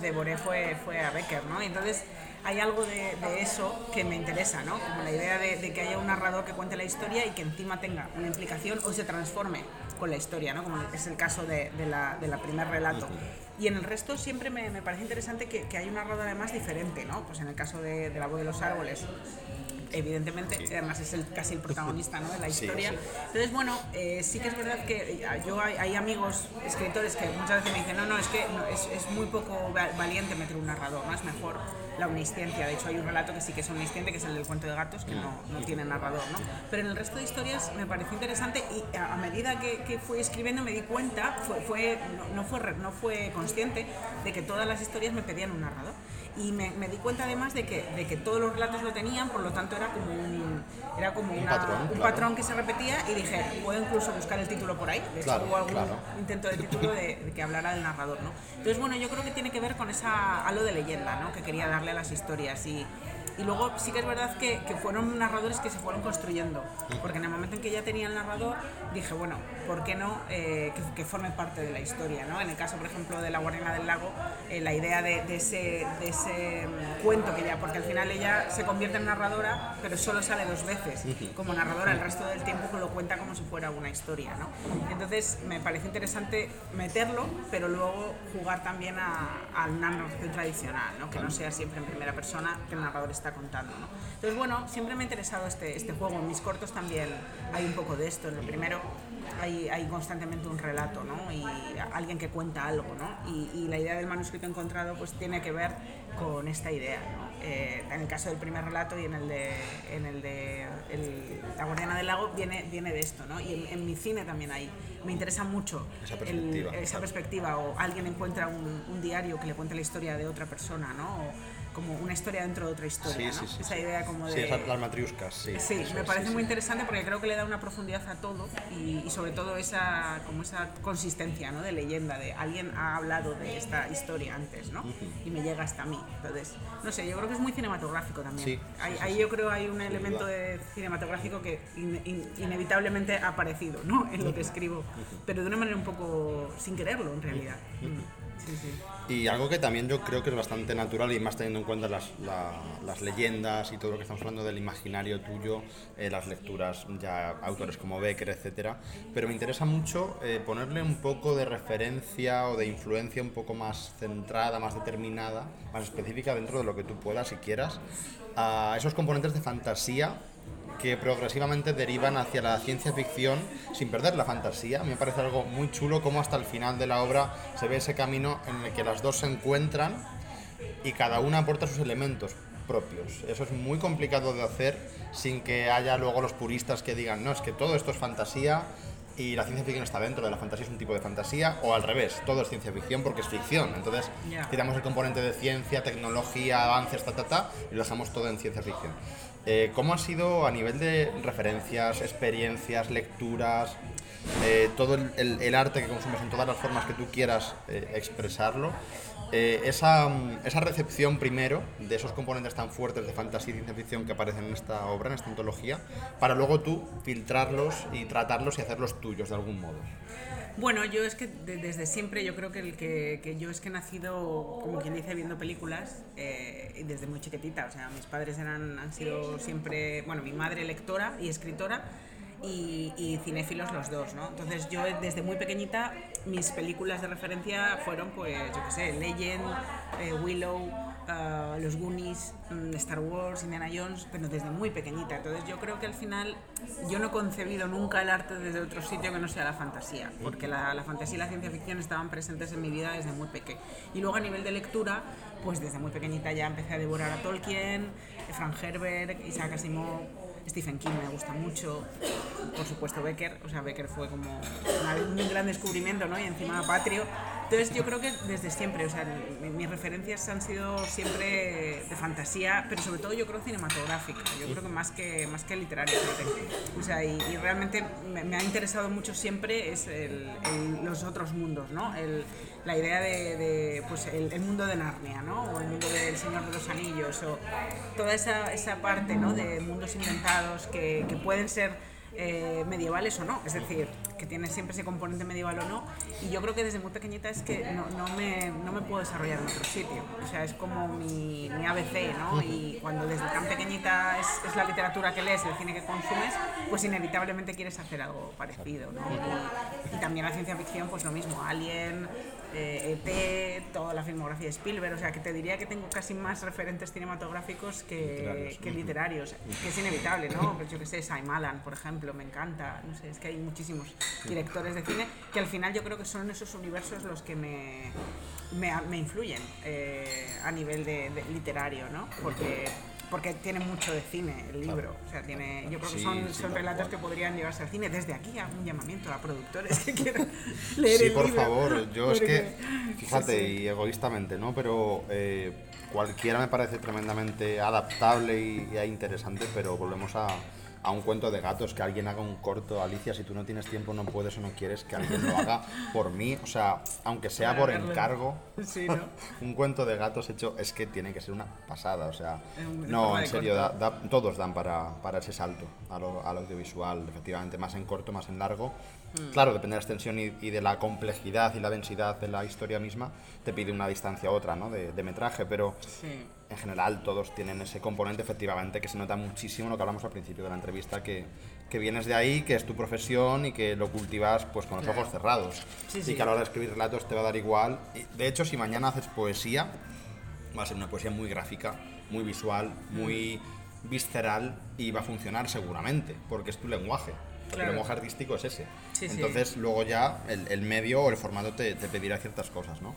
devoré fue, fue a Becker, ¿no? Entonces, hay algo de, eso que me interesa, ¿no? Como la idea de, que haya un narrador que cuente la historia y que encima tenga una implicación o se transforme con la historia, ¿no? Como es el caso de, la, la primer relato. Y en el resto siempre me, parece interesante que, que, hay un narrador además diferente, ¿no? Pues en el caso de La voz de los árboles, evidentemente, además es el, casi el protagonista ¿no? de la historia. Entonces, bueno, eh, sí que es verdad que eh, yo hay, amigos escritores que muchas veces me dicen, no, no, es que es, es, muy poco valiente meter un narrador, ¿no? es mejor la omnisciencia. De hecho, hay un relato que sí que es omnisciente, que es el del cuento de gatos, que no, no tiene narrador. ¿no? Pero en el resto de historias me pareció interesante y a, medida que, que, fui escribiendo me di cuenta, fue, fue, no, fue, no fue consciente de que todas las historias me pedían un narrador y me, me, di cuenta además de que, de que todos los relatos lo tenían, por lo tanto era como un, era como un, patrón, un patrón, que se repetía y dije, puedo incluso buscar el título por ahí, de hecho hubo algún intento de título de, que hablara del narrador, ¿no? Entonces bueno, yo creo que tiene que ver con esa halo de leyenda, ¿no? Que quería darle a las historias y y luego sí que es verdad que, que, fueron narradores que se fueron construyendo, porque en el momento en que ya tenía el narrador, dije, bueno, ¿por qué no eh, que, forme parte de la historia? ¿no? En el caso, por ejemplo, de La Guardiana del Lago, eh, la idea de, de, ese, de ese cuento que ya, porque al final ella se convierte en narradora, pero solo sale dos veces como narradora, el resto del tiempo lo cuenta como si fuera una historia. ¿no? Entonces me parece interesante meterlo, pero luego jugar también a, una narración tradicional, ¿no? que no sea siempre en primera persona, que el narrador está contando. ¿no? Entonces, bueno, siempre me ha interesado este, este juego. En mis cortos también hay un poco de esto. En el primero hay, hay constantemente un relato, ¿no? Y alguien que cuenta algo, ¿no? Y, y, la idea del manuscrito encontrado pues tiene que ver con esta idea, ¿no? Eh, en el caso del primer relato y en el de, en el de La Guardiana del Lago viene, viene de esto, ¿no? Y en, mi cine también hay. Me interesa mucho esa perspectiva, esa perspectiva o alguien encuentra un, un, diario que le cuenta la historia de otra persona, ¿no? O, como una historia dentro de otra historia, sí, ¿no? sí, esa idea como de... Sí, las matriuscas, sí. Sí, me parece muy interesante porque creo que le da una profundidad a todo y, sobre todo esa, como esa consistencia ¿no? de leyenda, de alguien ha hablado de esta historia antes, ¿no? Y me llega hasta mí. Entonces, no sé, yo creo que es muy cinematográfico también. Ahí, yo creo hay un elemento de cinematográfico que inevitablemente ha aparecido, ¿no? En lo que escribo, pero de una manera un poco sin quererlo en realidad. Y algo que también yo creo que es bastante natural y más teniendo en cuenta las, las leyendas y todo lo que estamos hablando del imaginario tuyo, eh, las lecturas ya autores como Becker, etcétera, pero me interesa mucho eh, ponerle un poco de referencia o de influencia un poco más centrada, más determinada, más específica dentro de lo que tú puedas y quieras a esos componentes de fantasía que progresivamente derivan hacia la ciencia ficción sin perder la fantasía. Me parece algo muy chulo como hasta el final de la obra se ve ese camino en el que las dos se encuentran y cada una aporta sus elementos propios. Eso es muy complicado de hacer sin que haya luego los puristas que digan, no, es que todo esto es fantasía y la ciencia ficción está dentro de la fantasía, es un tipo de fantasía, o al revés, todo es ciencia ficción porque es ficción. Entonces, quitamos el componente de ciencia, tecnología, avances, ta, ta, ta, y lo dejamos todo en ciencia ficción. Eh, ¿Cómo ha sido a nivel de referencias, experiencias, lecturas, eh, todo el, arte que consumes en todas las formas que tú quieras eh, esa, esa, recepción primero de esos componentes tan fuertes de fantasía y ciencia ficción que aparecen en esta obra, en esta antología, para luego tú filtrarlos y tratarlos y hacerlos tuyos de algún modo. Bueno, yo es que desde siempre, yo creo que, el que, yo es que he nacido, como quien dice, viendo películas eh, desde muy chiquitita. O sea, mis padres eran, han sido siempre, bueno, mi madre lectora y escritora y, y, cinéfilos los dos, ¿no? Entonces yo desde muy pequeñita mis películas de referencia fueron, pues, yo qué sé, Legend, eh, Willow, uh, Los Goonies, um, Star Wars, Indiana Jones, pero desde muy pequeñita. Entonces yo creo que al final yo no he concebido nunca el arte desde otro sitio que no sea la fantasía, porque la, la fantasía y la ciencia ficción estaban presentes en mi vida desde muy pequeña. Y luego a nivel de lectura, pues desde muy pequeñita ya empecé a devorar a Tolkien, Frank Herbert, Isaac Asimov, Stephen King me gusta mucho, por supuesto Becker, o sea, Becker fue como un gran descubrimiento, ¿no? Y encima patrio. Entonces yo creo que desde siempre, o sea, mis referencias han sido siempre de fantasía, pero sobre todo yo creo cinematográfica, yo creo que más que, más que literaria. O sea, y, realmente me, ha interesado mucho siempre es el, los otros mundos, ¿no? El, la idea de, de pues el, el, mundo de Narnia, ¿no? O el mundo del Señor de los Anillos, o toda esa, esa parte, ¿no? De mundos inventados que, que pueden ser eh, medievales o no. Es decir, que tiene siempre ese componente medieval o no. Y yo creo que desde muy pequeñita es que no, no, me, no me puedo desarrollar en otro sitio. O sea, es como mi, mi ABC, ¿no? Y cuando desde tan pequeñita es, es, la literatura que lees, el cine que consumes, pues inevitablemente quieres hacer algo parecido, ¿no? Y, y también la ciencia ficción, pues lo mismo, Alien, eh, ET, toda la filmografía de Spielberg, o sea que te diría que tengo casi más referentes cinematográficos que literarios, que, literarios, que es inevitable, ¿no? Pues yo que sé, Shyamalan, por ejemplo, me encanta, no sé, es que hay muchísimos directores de cine que al final yo creo que son esos universos los que me, me, me influyen eh, a nivel de, de literario, ¿no? Porque porque tiene mucho de cine el libro. O sea, tiene, yo creo que son, sí, son relatos que podrían llevarse al cine. Desde aquí a un llamamiento a productores que quieran leer sí, el por libro. favor. Yo es que, fíjate, y egoístamente, ¿no? Pero eh, cualquiera me parece tremendamente adaptable y, y interesante, pero volvemos a a un cuento de gatos, que alguien haga un corto, Alicia, si tú no tienes tiempo, no puedes o no quieres que alguien lo haga por mí, o sea, aunque sea por encargo, sí, ¿no? un cuento de gatos hecho es que tiene que ser una pasada, o sea, no, en serio, da, da, todos dan para, para ese salto al audiovisual, efectivamente, más en corto, más en largo. Mm. Claro, depende de la extensión y, y, de la complejidad y la densidad de la historia misma, te pide una distancia u otra, ¿no? De, de metraje, pero sí. En general todos tienen ese componente efectivamente que se nota muchísimo lo que hablamos al principio de la entrevista, que, que vienes de ahí, que es tu profesión y que lo cultivas pues con los Claro. ojos cerrados. Sí, y sí. que a la hora de escribir relatos te va a dar igual. Y, de hecho, si mañana haces poesía, va a ser una poesía muy gráfica, muy visual, muy visceral y va a funcionar seguramente, porque es tu lenguaje. El Claro. lenguaje artístico es ese. Sí. Entonces, luego ya el, el medio o el formato te, te pedirá ciertas cosas, ¿no?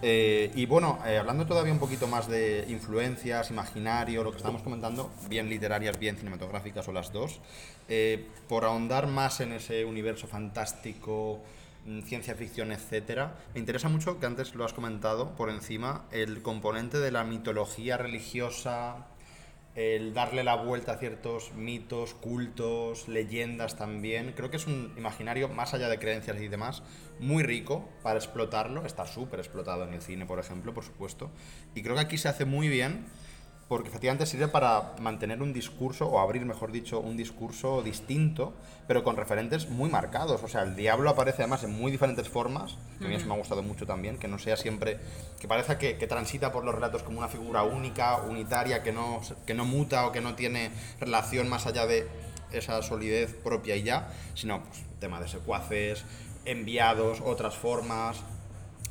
Eh, y bueno, eh, hablando todavía un poquito más de influencias, imaginario, lo que estábamos comentando, bien literarias, bien cinematográficas o las dos, eh, por ahondar más en ese universo fantástico, mm, ciencia ficción, etcétera, me interesa mucho que antes lo has comentado por encima, el componente de la mitología religiosa, el darle la vuelta a ciertos mitos, cultos, leyendas también. Creo que es un imaginario, más allá de creencias y demás, muy rico para explotarlo. Está súper explotado en el cine, por ejemplo, por supuesto. Y creo que aquí se hace muy bien porque efectivamente sirve para mantener un discurso, o abrir, mejor dicho, un discurso distinto, pero con referentes muy marcados. O sea, el diablo aparece además en muy diferentes formas, que a mí eso me ha gustado mucho también, que no sea siempre, que parezca que, que transita por los relatos como una figura única, unitaria, que no, que no muta o que no tiene relación más allá de esa solidez propia y ya, sino pues, tema de secuaces, enviados, otras formas,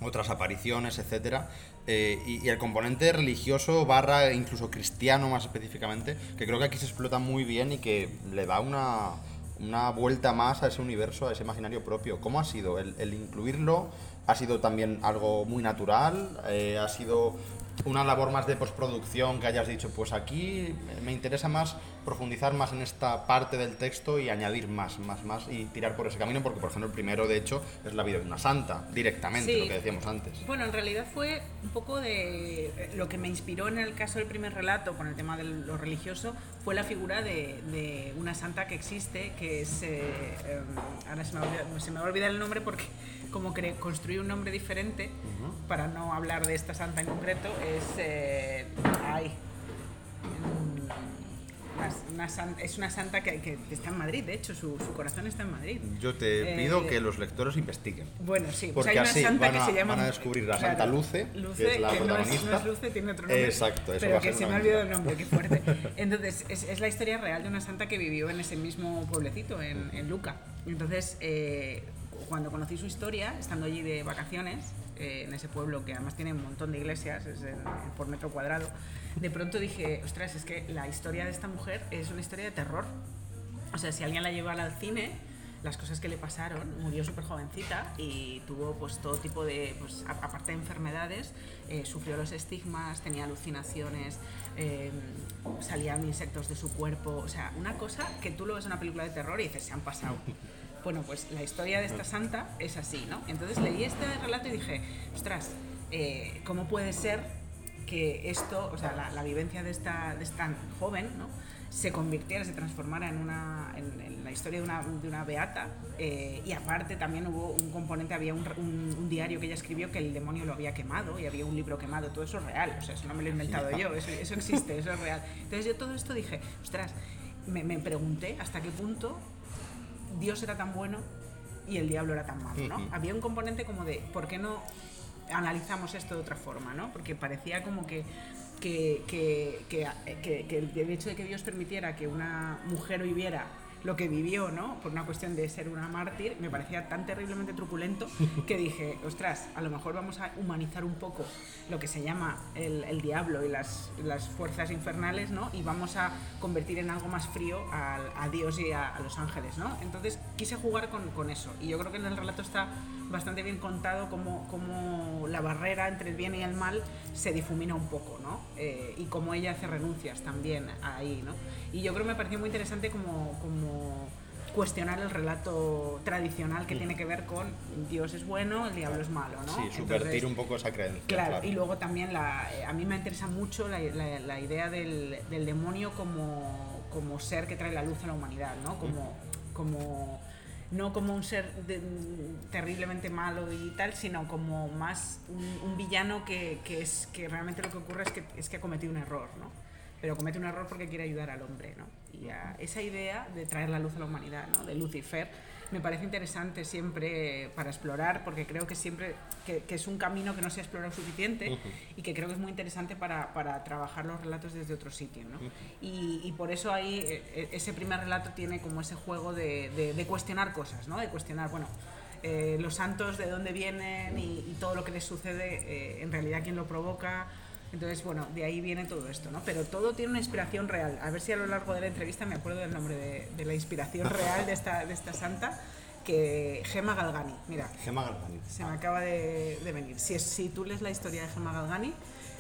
otras apariciones, etcétera. Eh, y, el componente religioso barra incluso cristiano más específicamente, que creo que aquí se explota muy bien y que le da una, una vuelta más a ese universo, a ese imaginario propio. ¿Cómo ha sido el, el incluirlo? ¿Ha sido también algo muy natural? Eh, ¿Ha sido una labor más de postproducción que hayas dicho, pues aquí me interesa más profundizar más en esta parte del texto y añadir más, más, más y tirar por ese camino, porque por ejemplo el primero de hecho es la vida de una santa, directamente, Sí. lo que decíamos antes. Bueno, en realidad fue un poco de eh, lo que me inspiró en el caso del primer relato con el tema de lo religioso fue la figura de, de una santa que existe que es eh, eh, ahora se me, olvida- se me va a olvidar el nombre porque como que construí un nombre diferente para no hablar de esta santa en concreto es eh, ay, mm, una- una san- es una santa que, que está en Madrid de hecho su, su corazón está en Madrid Yo te Eh, pido que los lectores investiguen. Bueno, sí, pues hay una así santa van a- que se llama. van a descubrir la Claro, Santa Luce, que es la no es, protagonista. no es Luce, tiene otro nombre. Exacto, eso pero va a que ser se me ha olvidado el nombre, qué fuerte. Entonces, es, es la historia real de una santa que vivió en ese mismo pueblecito, en, en Luca. Entonces, eh, cuando conocí su historia, estando allí de vacaciones, eh, en ese pueblo que además tiene un montón de iglesias es por metro cuadrado, de pronto dije, ostras, es que la historia de esta mujer es una historia de terror. O sea, si alguien la lleva al cine, las cosas que le pasaron, murió súper jovencita y tuvo pues todo tipo de, pues aparte de enfermedades, eh, sufrió los estigmas, tenía alucinaciones, eh, salían insectos de su cuerpo, o sea, una cosa que tú lo ves en una película de terror y dices, se han pasado. Bueno, pues la historia de esta santa es así, ¿no? Entonces leí este relato y dije, ostras, eh, ¿cómo puede ser que esto, o sea, la, la vivencia de esta, de esta joven, ¿no? se convirtiera, se transformara en, una, en, en la historia de una, de una beata eh, y aparte también hubo un componente, había un, un- un diario que ella escribió que el demonio lo había quemado y había un libro quemado, todo eso es real, o sea, eso no me lo he inventado yo, eso, eso existe, eso es real. Entonces yo todo esto dije, ostras, me, me pregunté hasta qué punto Dios era tan bueno y el diablo era tan malo, ¿no? Había un componente como de, ¿por qué no analizamos esto de otra forma, ¿no? Porque parecía como que que, que, que, que, el hecho de que Dios permitiera que una mujer viviera lo que vivió, ¿no? Por una cuestión de ser una mártir, me parecía tan terriblemente truculento que dije, ostras, a lo mejor vamos a humanizar un poco lo que se llama el, diablo y las, fuerzas infernales, ¿no? Y vamos a convertir en algo más frío a, Dios y a, los ángeles, ¿no? Entonces quise jugar con, eso y yo creo que en el relato está bastante bien contado cómo, cómo la barrera entre el bien y el mal se difumina un poco, ¿no? Eh, y cómo ella hace renuncias también ahí, ¿no? Y yo creo que me pareció muy interesante como, como cuestionar el relato tradicional que tiene que ver con Dios es bueno, el diablo es malo, ¿no? Sí, subvertir Entonces, un poco esa creencia. Claro, claro, y luego también la, a mí me interesa mucho la, la, la idea del, del, demonio como, como ser que trae la luz a la humanidad, ¿no? Como, como no como un ser terriblemente malo y tal, sino como más un, un villano que, que, es que realmente lo que ocurre es que, es que ha cometido un error, ¿no? Pero comete un error porque quiere ayudar al hombre, ¿no? Y a esa idea de traer la luz a la humanidad, ¿no? De Lucifer, me parece interesante siempre para explorar, porque creo que siempre que, que es un camino que no se ha explorado suficiente uh -huh. y que creo que es muy interesante para, para trabajar los relatos desde otro sitio. ¿no? Uh -huh. y, y, por eso ahí eh, ese primer relato tiene como ese juego de, de, de cuestionar cosas, ¿no? de cuestionar, bueno, eh, los santos de dónde vienen y, y, todo lo que les sucede, eh, en realidad quién lo provoca. Entonces, bueno, de ahí viene todo esto, ¿no? Pero todo tiene una inspiración real. A ver si a lo largo de la entrevista me acuerdo del nombre de, de la inspiración real de esta, de esta santa, que Gema Galgani. Mira, Gema Galgani. Se me acaba de, de venir. Si, si tú lees la historia de Gema Galgani,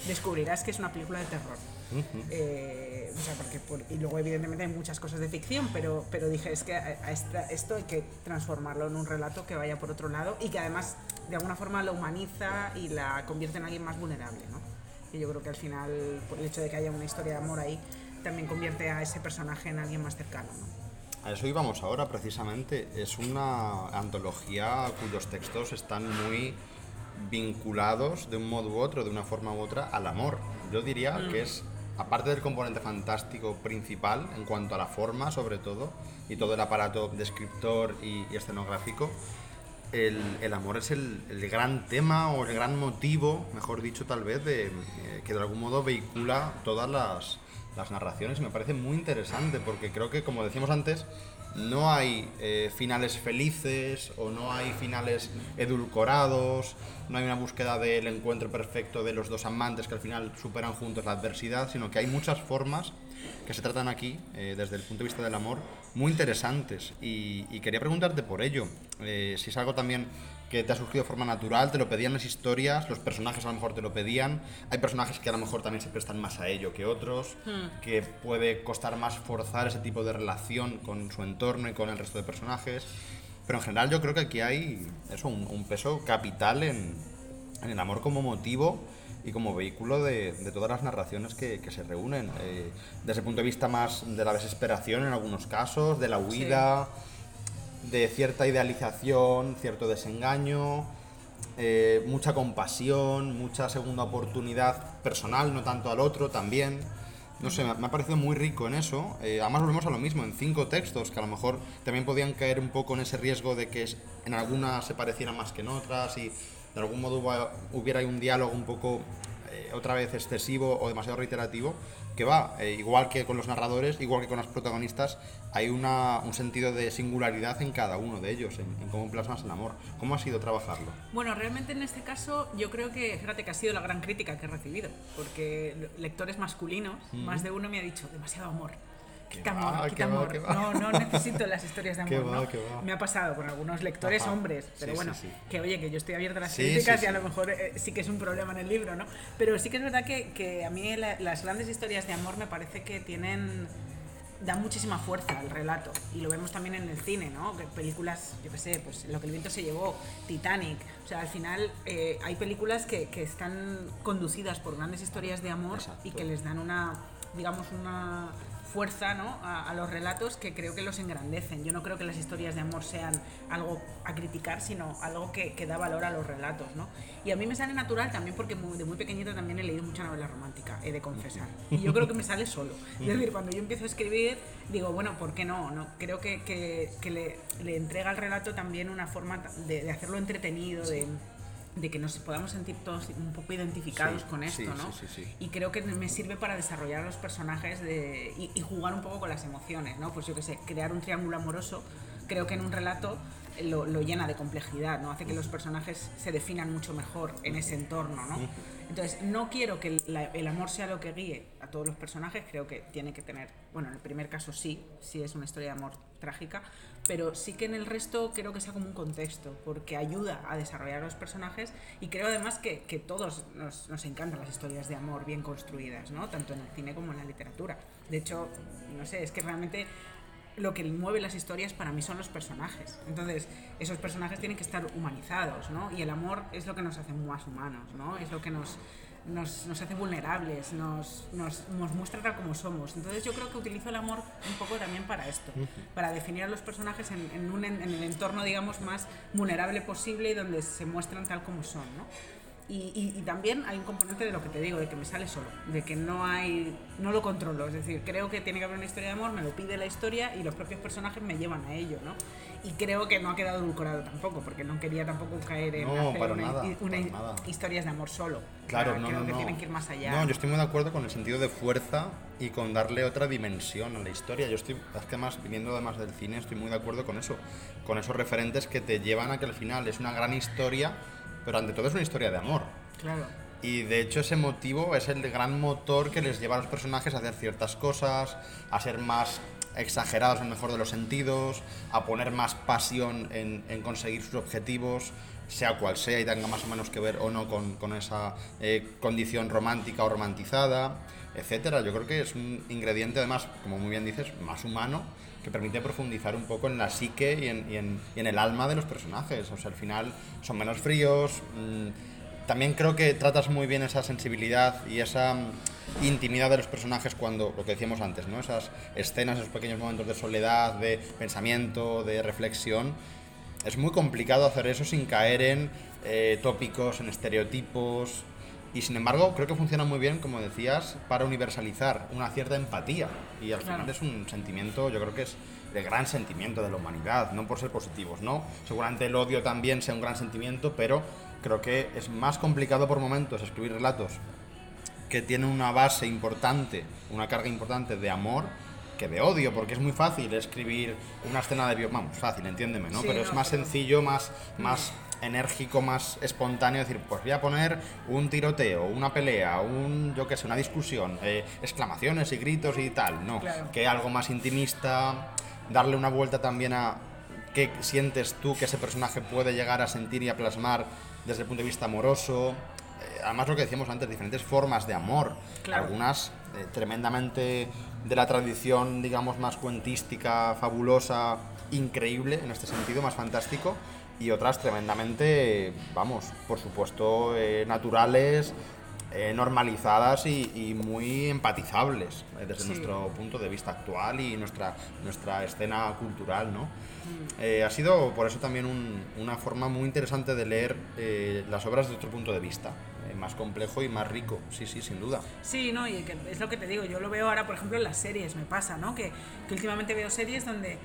descubrirás que es una película de terror. Uh -huh. eh, o sea, porque por, y luego evidentemente hay muchas cosas de ficción, pero, pero dije, es que a esta, esto hay que transformarlo en un relato que vaya por otro lado y que además de alguna forma lo humaniza y la convierte en alguien más vulnerable, ¿no? Y yo creo que al final, por el hecho de que haya una historia de amor ahí, también convierte a ese personaje en alguien más cercano, ¿no? A eso íbamos ahora, precisamente. Es una antología cuyos textos están muy vinculados de un modo u otro, de una forma u otra, al amor. Yo diría mm. que es, aparte del componente fantástico principal, en cuanto a la forma sobre todo, y todo el aparato descriptor y, y escenográfico, el, amor es el, gran tema o el gran motivo, mejor dicho tal vez, de, eh, que de algún modo vehicula todas las, las narraciones. Me parece muy interesante porque creo que, como decíamos antes, no hay eh, finales felices o no hay finales edulcorados, no hay una búsqueda del encuentro perfecto de los dos amantes que al final superan juntos la adversidad, sino que hay muchas formas que se tratan aquí, eh, desde el punto de vista del amor, muy interesantes. Y, y quería preguntarte por ello, eh, si es algo también que te ha surgido de forma natural, te lo pedían las historias, los personajes a lo mejor te lo pedían, hay personajes que a lo mejor también se prestan más a ello que otros, hmm. que puede costar más forzar ese tipo de relación con su entorno y con el resto de personajes. Pero en general yo creo que aquí hay eso, un, un peso capital en, en el amor como motivo y como vehículo de, de todas las narraciones que, que se reúnen. Eh, desde el punto de vista más de la desesperación en algunos casos, de la huida, sí. de cierta idealización, cierto desengaño, eh, mucha compasión, mucha segunda oportunidad personal, no tanto al otro también. No sé, me ha parecido muy rico en eso. Eh, además volvemos a lo mismo, en cinco textos que a lo mejor también podían caer un poco en ese riesgo de que en algunas se parecieran más que en otras y de algún modo hubiera un diálogo un poco eh, otra vez excesivo o demasiado reiterativo, que va, eh, igual que con los narradores, igual que con los protagonistas, hay una, un sentido de singularidad en cada uno de ellos, en, en, cómo plasmas el amor. ¿Cómo ha sido trabajarlo? Bueno, realmente en este caso yo creo que, fíjate que ha sido la gran crítica que he recibido, porque lectores masculinos, mm. más de uno me ha dicho, demasiado amor. Quita amor, va, quita amor. Va, no, no necesito las historias de amor. Va, ¿no? Me ha pasado con algunos lectores Ajá. hombres, pero sí, bueno, sí, sí. que oye, que yo estoy abierta a las críticas y a lo mejor eh, sí que es un problema en el libro, ¿no? Pero sí que es verdad que, que a mí la, las grandes historias de amor me parece que tienen dan muchísima fuerza al relato y lo vemos también en el cine, ¿no? Que películas, yo qué sé, pues Lo que el viento se llevó, Titanic, o sea, al final eh, hay películas que, que, están conducidas por grandes historias de amor Exacto. y que les dan una, digamos, una fuerza ¿no? a, los relatos que creo que los engrandecen. Yo no creo que las historias de amor sean algo a criticar, sino algo que, da valor a los relatos. ¿no? Y a mí me sale natural también porque de muy pequeñita también he leído mucha novela romántica, he de confesar. Y yo creo que me sale solo. Es decir, cuando yo empiezo a escribir, digo, bueno, ¿por qué no? no? Creo que le, le, entrega al relato también una forma de, de hacerlo entretenido, de de que nos podamos sentir todos un poco identificados con esto, ¿no? y creo que me sirve para desarrollar los personajes de, y, jugar un poco con las emociones, ¿no? Pues yo qué sé, crear un triángulo amoroso, creo que en un relato lo, lo, llena de complejidad, ¿no? Hace que los personajes se definan mucho mejor en ese entorno, ¿no? Entonces, no quiero que el, el, amor sea lo que guíe a todos los personajes, creo que tiene que tener, bueno, en el primer caso sí, sí es una historia de amor trágica, pero sí que en el resto creo que sea como un contexto, porque ayuda a desarrollar los personajes y creo además que, que todos nos, nos, encantan las historias de amor bien construidas, ¿no? Tanto en el cine como en la literatura. De hecho, no sé, es que realmente lo que mueve las historias para mí son los personajes. Entonces, esos personajes tienen que estar humanizados, ¿no? Y el amor es lo que nos hace más humanos, ¿no? Es lo que nos, nos, nos hace vulnerables, nos, nos, nos, muestra tal como somos. Entonces, yo creo que utilizo el amor un poco también para esto, para definir a los personajes en, en, un, en el entorno, digamos, más vulnerable posible y donde se muestran tal como son, ¿no? Y, y, también hay un componente de lo que te digo, de que me sale solo, de que no hay, no lo controlo, es decir, creo que tiene que haber una historia de amor, me lo pide la historia y los propios personajes me llevan a ello, ¿no? Y creo que no ha quedado edulcorado tampoco, porque no quería tampoco caer en hacer una, historias de amor solo. Claro, no, creo no, que tienen que ir más allá. No, yo estoy muy de acuerdo con el sentido de fuerza y con darle otra dimensión a la historia. Yo estoy, es que más, viviendo además del cine, estoy muy de acuerdo con eso, con esos referentes que te llevan a que al final es una gran historia pero ante todo es una historia de amor. Claro. Y de hecho ese motivo es el gran motor que les lleva a los personajes a hacer ciertas cosas, a ser más exagerados en el mejor de los sentidos, a poner más pasión en, en conseguir sus objetivos, sea cual sea y tenga más o menos que ver o no con, con esa eh, condición romántica o romantizada, etcétera. Yo creo que es un ingrediente además, como muy bien dices, más humano que permite profundizar un poco en la psique y en, y en, y en el alma de los personajes. O sea, al final son menos fríos. Mmm, también creo que tratas muy bien esa sensibilidad y esa mm, intimidad de los personajes cuando, lo que decíamos antes, ¿no? Esas escenas, esos pequeños momentos de soledad, de pensamiento, de reflexión. Es muy complicado hacer eso sin caer en eh, tópicos, en estereotipos, y sin embargo, creo que funciona muy bien, como decías, para universalizar una cierta empatía. Y al claro. final es un sentimiento, yo creo que es el gran sentimiento de la humanidad, no por ser positivos, ¿no? Seguramente el odio también sea un gran sentimiento, pero creo que es más complicado por momentos escribir relatos que tienen una base importante, una carga importante de amor que de odio, porque es muy fácil escribir una escena de bio... Vamos, fácil, entiéndeme, ¿no? Sí, pero no, es más pero... sencillo, más, más enérgico, más espontáneo, decir, pues voy a poner un tiroteo, una pelea, un, yo qué sé, una discusión, eh, exclamaciones y gritos y tal, no, claro. que algo más intimista, darle una vuelta también a qué sientes tú que ese personaje puede llegar a sentir y a plasmar desde el punto de vista amoroso, eh, además lo que decíamos antes, diferentes formas de amor, claro. algunas eh, tremendamente de la tradición, digamos, más cuentística, fabulosa, increíble en este sentido, más fantástico, y otras tremendamente, vamos, por supuesto, eh, naturales, eh, normalizadas y, y, muy empatizables eh, desde sí. nuestro punto de vista actual y nuestra, nuestra escena cultural, ¿no? Mm. Eh, ha sido por eso también un, una forma muy interesante de leer eh, las obras desde otro punto de vista, eh, más complejo y más rico, sí, sí, sin duda. Sí, no, y que es lo que te digo, yo lo veo ahora, por ejemplo, en las series, me pasa, ¿no? Que, que últimamente veo series donde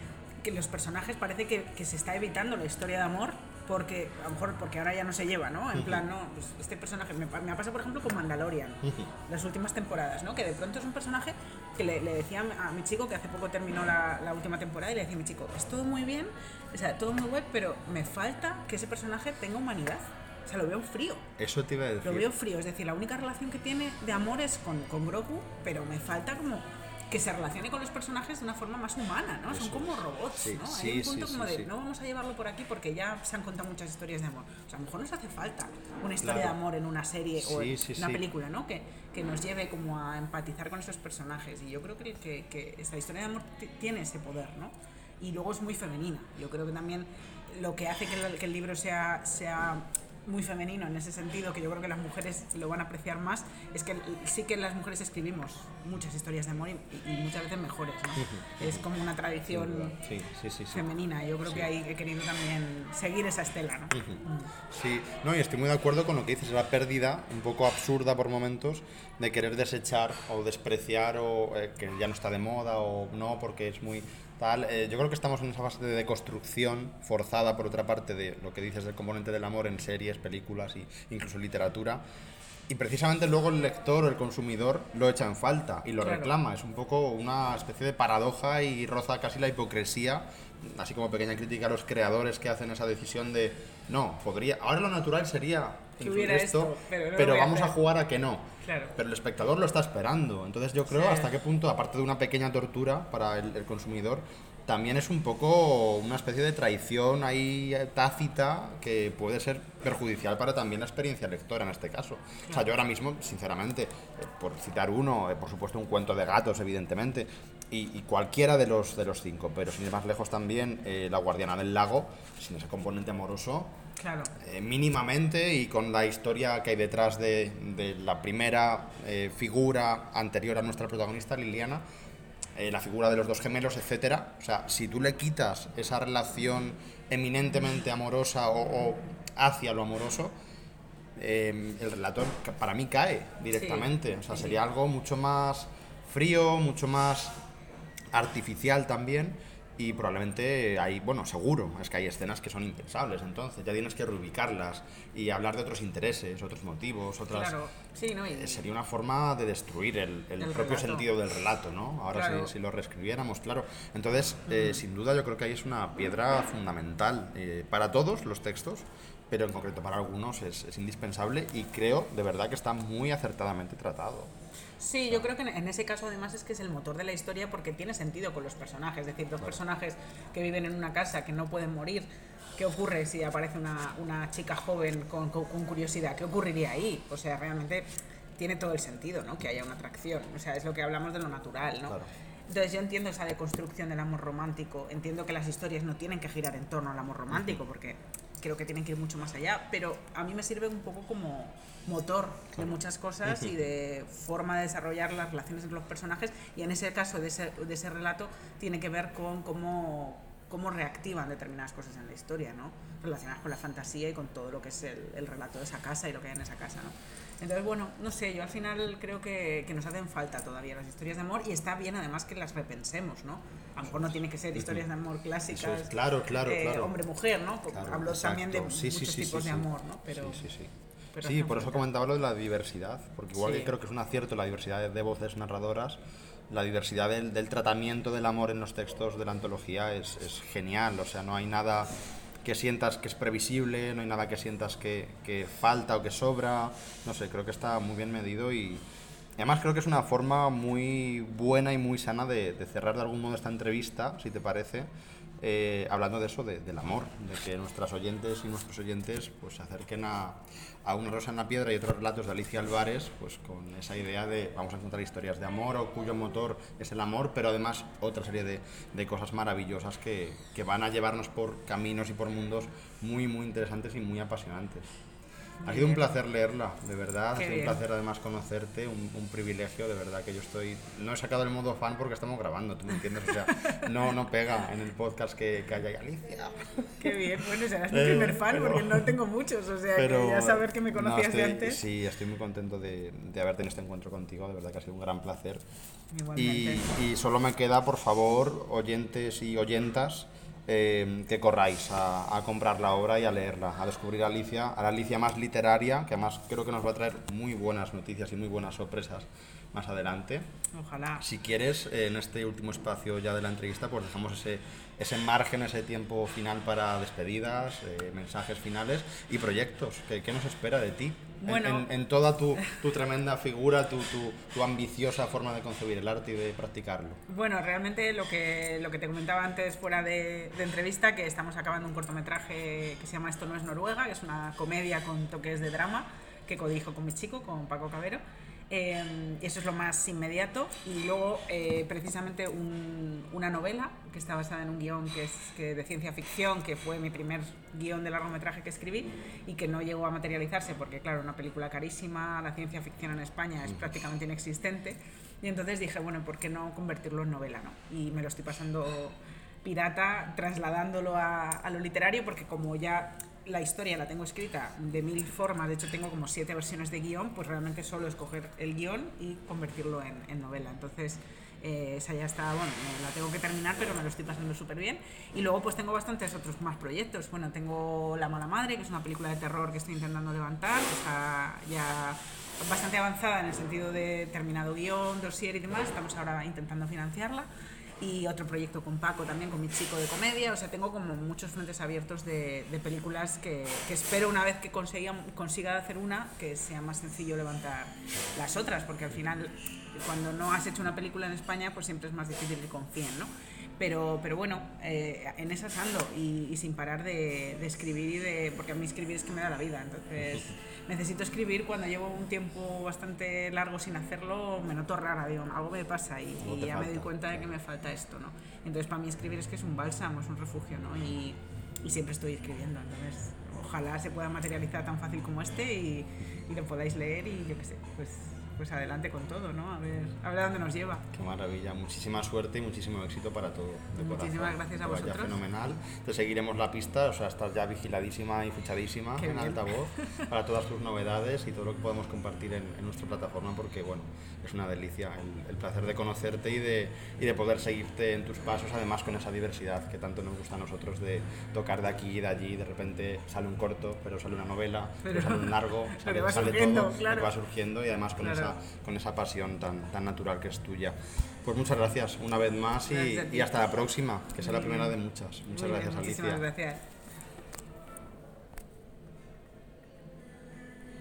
que los personajes parece que, que, se está evitando la historia de amor porque a lo mejor porque ahora ya no se lleva, ¿no? En uh -huh. plan, no, pues este personaje me, me, ha pasado por ejemplo con Mandalorian, uh -huh. las últimas temporadas, ¿no? Que de pronto es un personaje que le, le decía a mi chico que hace poco terminó la, la, última temporada y le decía a mi chico, es todo muy bien, o sea, todo muy web, pero me falta que ese personaje tenga humanidad. O sea, lo veo frío. Eso te iba a decir. Lo veo frío, es decir, la única relación que tiene de amor es con, con Grogu, pero me falta como que se relacione con los personajes de una forma más humana, ¿no? Eso. Son como robots, sí, ¿no? Sí, Hay un punto sí, como de, no vamos a llevarlo por aquí porque ya se han contado muchas historias de amor. O sea, a lo mejor nos hace falta una historia claro. de amor en una serie o en una película, ¿no? Que, que nos lleve como a empatizar con esos personajes. Y yo creo que, que, que esa historia de amor tiene ese poder, ¿no? Y luego es muy femenina. Yo creo que también lo que hace que el, que el libro sea, sea muy femenino en ese sentido, que yo creo que las mujeres lo van a apreciar más, es que sí que las mujeres escribimos muchas historias de amor y, muchas veces mejores. ¿no? Es como una tradición sí, sí, sí, femenina. Yo creo que ahí he querido también seguir esa estela. ¿no? Sí, no, y estoy muy de acuerdo con lo que dices, la pérdida un poco absurda por momentos de querer desechar o despreciar o eh, que ya no está de moda o no porque es muy eh, yo creo que estamos en esa fase de deconstrucción forzada, por otra parte, de lo que dices del componente del amor en series, películas e incluso literatura. Y precisamente luego el lector o el consumidor lo echa en falta y lo reclama. Es un poco una especie de paradoja y roza casi la hipocresía, así como pequeña crítica a los creadores que hacen esa decisión de, no, podría, ahora lo natural sería que hubiera esto, pero, vamos a, jugar a que no. Pero el espectador lo está esperando. Entonces yo creo hasta qué punto, aparte de una pequeña tortura para el, consumidor, también es un poco una especie de traición ahí eh, tácita que puede ser perjudicial para también la experiencia lectora en este caso. O sea, yo ahora mismo, sinceramente, eh, por citar uno, eh, por supuesto un cuento de gatos, evidentemente, y, cualquiera de los, de los cinco, pero sin ir más lejos también, La Guardiana del Lago, sin ese componente amoroso, Claro. Eh, mínimamente y con la historia que hay detrás de, la primera eh, figura anterior a nuestra protagonista, Liliana, eh, la figura de los dos gemelos, etcétera. O sea, si tú le quitas esa relación eminentemente amorosa o, hacia lo amoroso, el relator para mí cae directamente. O sea, sería algo mucho más frío, mucho más artificial también y probablemente hay, bueno, seguro, es que hay escenas que son impensables, entonces ya tienes que reubicarlas y hablar de otros intereses, otros motivos, otras... Claro. Sí, ¿no? Eh, sería una forma de destruir el, el, propio sentido del relato, ¿no? Ahora si, lo reescribiéramos, claro. Entonces, eh, sin duda yo creo que ahí es una piedra fundamental eh, para todos los textos, pero en concreto para algunos es, es indispensable y creo de verdad que está muy acertadamente tratado. Sí, yo creo que en ese caso además es que es el motor de la historia porque tiene sentido con los personajes, es decir, dos personajes que viven en una casa que no pueden morir. ¿Qué ocurre si aparece una, una chica joven con, con, curiosidad? ¿Qué ocurriría ahí? O sea, realmente tiene todo el sentido, ¿no? Que haya una atracción. O sea, es lo que hablamos de lo natural, ¿no? Entonces yo entiendo esa deconstrucción del amor romántico, entiendo que las historias no tienen que girar en torno al amor romántico, porque creo que tienen que ir mucho más allá, pero a mí me sirve un poco como motor de muchas cosas y de forma de desarrollar las relaciones entre los personajes y en ese caso de ese, de ese relato tiene que ver con cómo, cómo reactivan determinadas cosas en la historia, ¿no? relacionadas con la fantasía y con todo lo que es el, el, relato de esa casa y lo que hay en esa casa. ¿no? Entonces, bueno, no sé, yo al final creo que, que, nos hacen falta todavía las historias de amor y está bien además que las repensemos, ¿no? A lo mejor no tiene que ser historias de amor clásicas. claro, claro, eh, claro. Hombre-mujer, ¿no? Hablo también de muchos tipos de amor, ¿no? Pero, sí, sí, sí. Sí, por eso comentaba lo de la diversidad, porque igual creo que es un acierto la diversidad de voces narradoras, la diversidad del, tratamiento del amor en los textos de la antología es, es, genial, o sea, no hay nada que sientas que es previsible, no hay nada que sientas que, que falta o que sobra, no sé, creo que está muy bien medido y, además creo que es una forma muy buena y muy sana de, de cerrar de algún modo esta entrevista, si te parece, eh, hablando de eso, del amor, de que nuestras oyentes y nuestros oyentes pues, se acerquen a, Una rosa en la piedra y otros relatos de Alicia Álvarez, pues con esa idea de vamos a encontrar historias de amor o cuyo motor es el amor, pero además otra serie de, de cosas maravillosas que, que van a llevarnos por caminos y por mundos muy, muy interesantes y muy apasionantes. Ha sido un placer leerla, de verdad. ha sido un placer además conocerte, un, privilegio, de verdad, que yo estoy... No he sacado el modo fan porque estamos grabando, ¿tú me entiendes? O sea, no, no pega en el podcast que, que haya Alicia. Qué bien, bueno, serás mi eh, primer fan porque no tengo muchos, o sea, que ya saber que me conocías de antes. Sí, estoy muy contento de, de haber tenido este encuentro contigo, de verdad que ha sido un gran placer. Y, y solo me queda, por favor, oyentes y oyentas, eh, que corráis a, comprar la obra y a leerla, a descubrir a Alicia, a la Alicia más literaria, que además creo que nos va a traer muy buenas noticias y muy buenas sorpresas más adelante. Ojalá. Si quieres, en este último espacio ya de la entrevista, pues dejamos ese, ese margen, ese tiempo final para despedidas, eh, mensajes finales y proyectos. ¿Qué, ¿Qué, nos espera de ti? Bueno, en, toda tu, tu, tremenda figura, tu, tu, tu, ambiciosa forma de concebir el arte y de practicarlo. Bueno, realmente lo que, lo que te comentaba antes fuera de, de entrevista, que estamos acabando un cortometraje que se llama Esto no es Noruega, que es una comedia con toques de drama que codijo con mi chico, con Paco Cabero. Eh, eso es lo más inmediato. Y luego, eh, precisamente, una novela que está basada en un guion que es que de ciencia ficción, que fue mi primer guion de largometraje que escribí y que no llegó a materializarse porque, claro, una película carísima, la ciencia ficción en España es prácticamente inexistente. Y entonces dije, bueno, ¿por qué no convertirlo en novela? ¿no? Y me lo estoy pasando pirata, trasladándolo a, a lo literario, porque como ya la historia la tengo escrita de mil formas, de hecho tengo como siete versiones de guion, pues realmente solo escoger el guion y convertirlo en, novela. Entonces, eh, esa ya está, bueno, la tengo que terminar, pero me lo estoy pasando súper bien. Y luego pues tengo bastantes otros más proyectos. Bueno, tengo La Mala Madre, que es una película de terror que estoy intentando levantar, que está ya bastante avanzada en el sentido de terminado guion, dossier y demás. Estamos ahora intentando financiarla y otro proyecto con Paco también, con mi chico de comedia. O sea, tengo como muchos frentes abiertos de, películas que, que, espero una vez que consiga, consiga hacer una, que sea más sencillo levantar las otras, porque al final cuando no has hecho una película en España, pues siempre es más difícil que confíen, ¿no? Pero, pero bueno, eh, en esas ando y, sin parar de, de, escribir y de... porque a mí escribir es que me da la vida, entonces necesito escribir cuando llevo un tiempo bastante largo sin hacerlo, me noto rara, digo, algo me pasa y, y ya me doy cuenta de que me falta esto, ¿no? Entonces para mí escribir es que es un bálsamo, es un refugio, ¿no? Y, y siempre estoy escribiendo, entonces ojalá se pueda materializar tan fácil como este y, y lo podáis leer y yo qué sé, pues pues adelante con todo, ¿no? A ver, a ver a dónde nos lleva. Qué maravilla, muchísima suerte y muchísimo éxito para todo. De Muchísimas gracias a vosotros. Fenomenal. Te seguiremos la pista, o sea, estás ya vigiladísima y fichadísima en altavoz para todas tus novedades y todo lo que podemos compartir en, nuestra plataforma, porque bueno, es una delicia el, placer de conocerte y de, y de poder seguirte en tus pasos, además con esa diversidad que tanto nos gusta a nosotros de tocar de aquí y de allí, de repente sale un corto, pero sale una novela, pero, sale un largo, sale, va sale todo, claro. va surgiendo y además con esa con esa pasión tan, tan natural que es tuya. Pues muchas gracias una vez más y, y hasta la próxima, que sea la primera de muchas. Muchas Muy gracias, bien, Alicia. Gracias.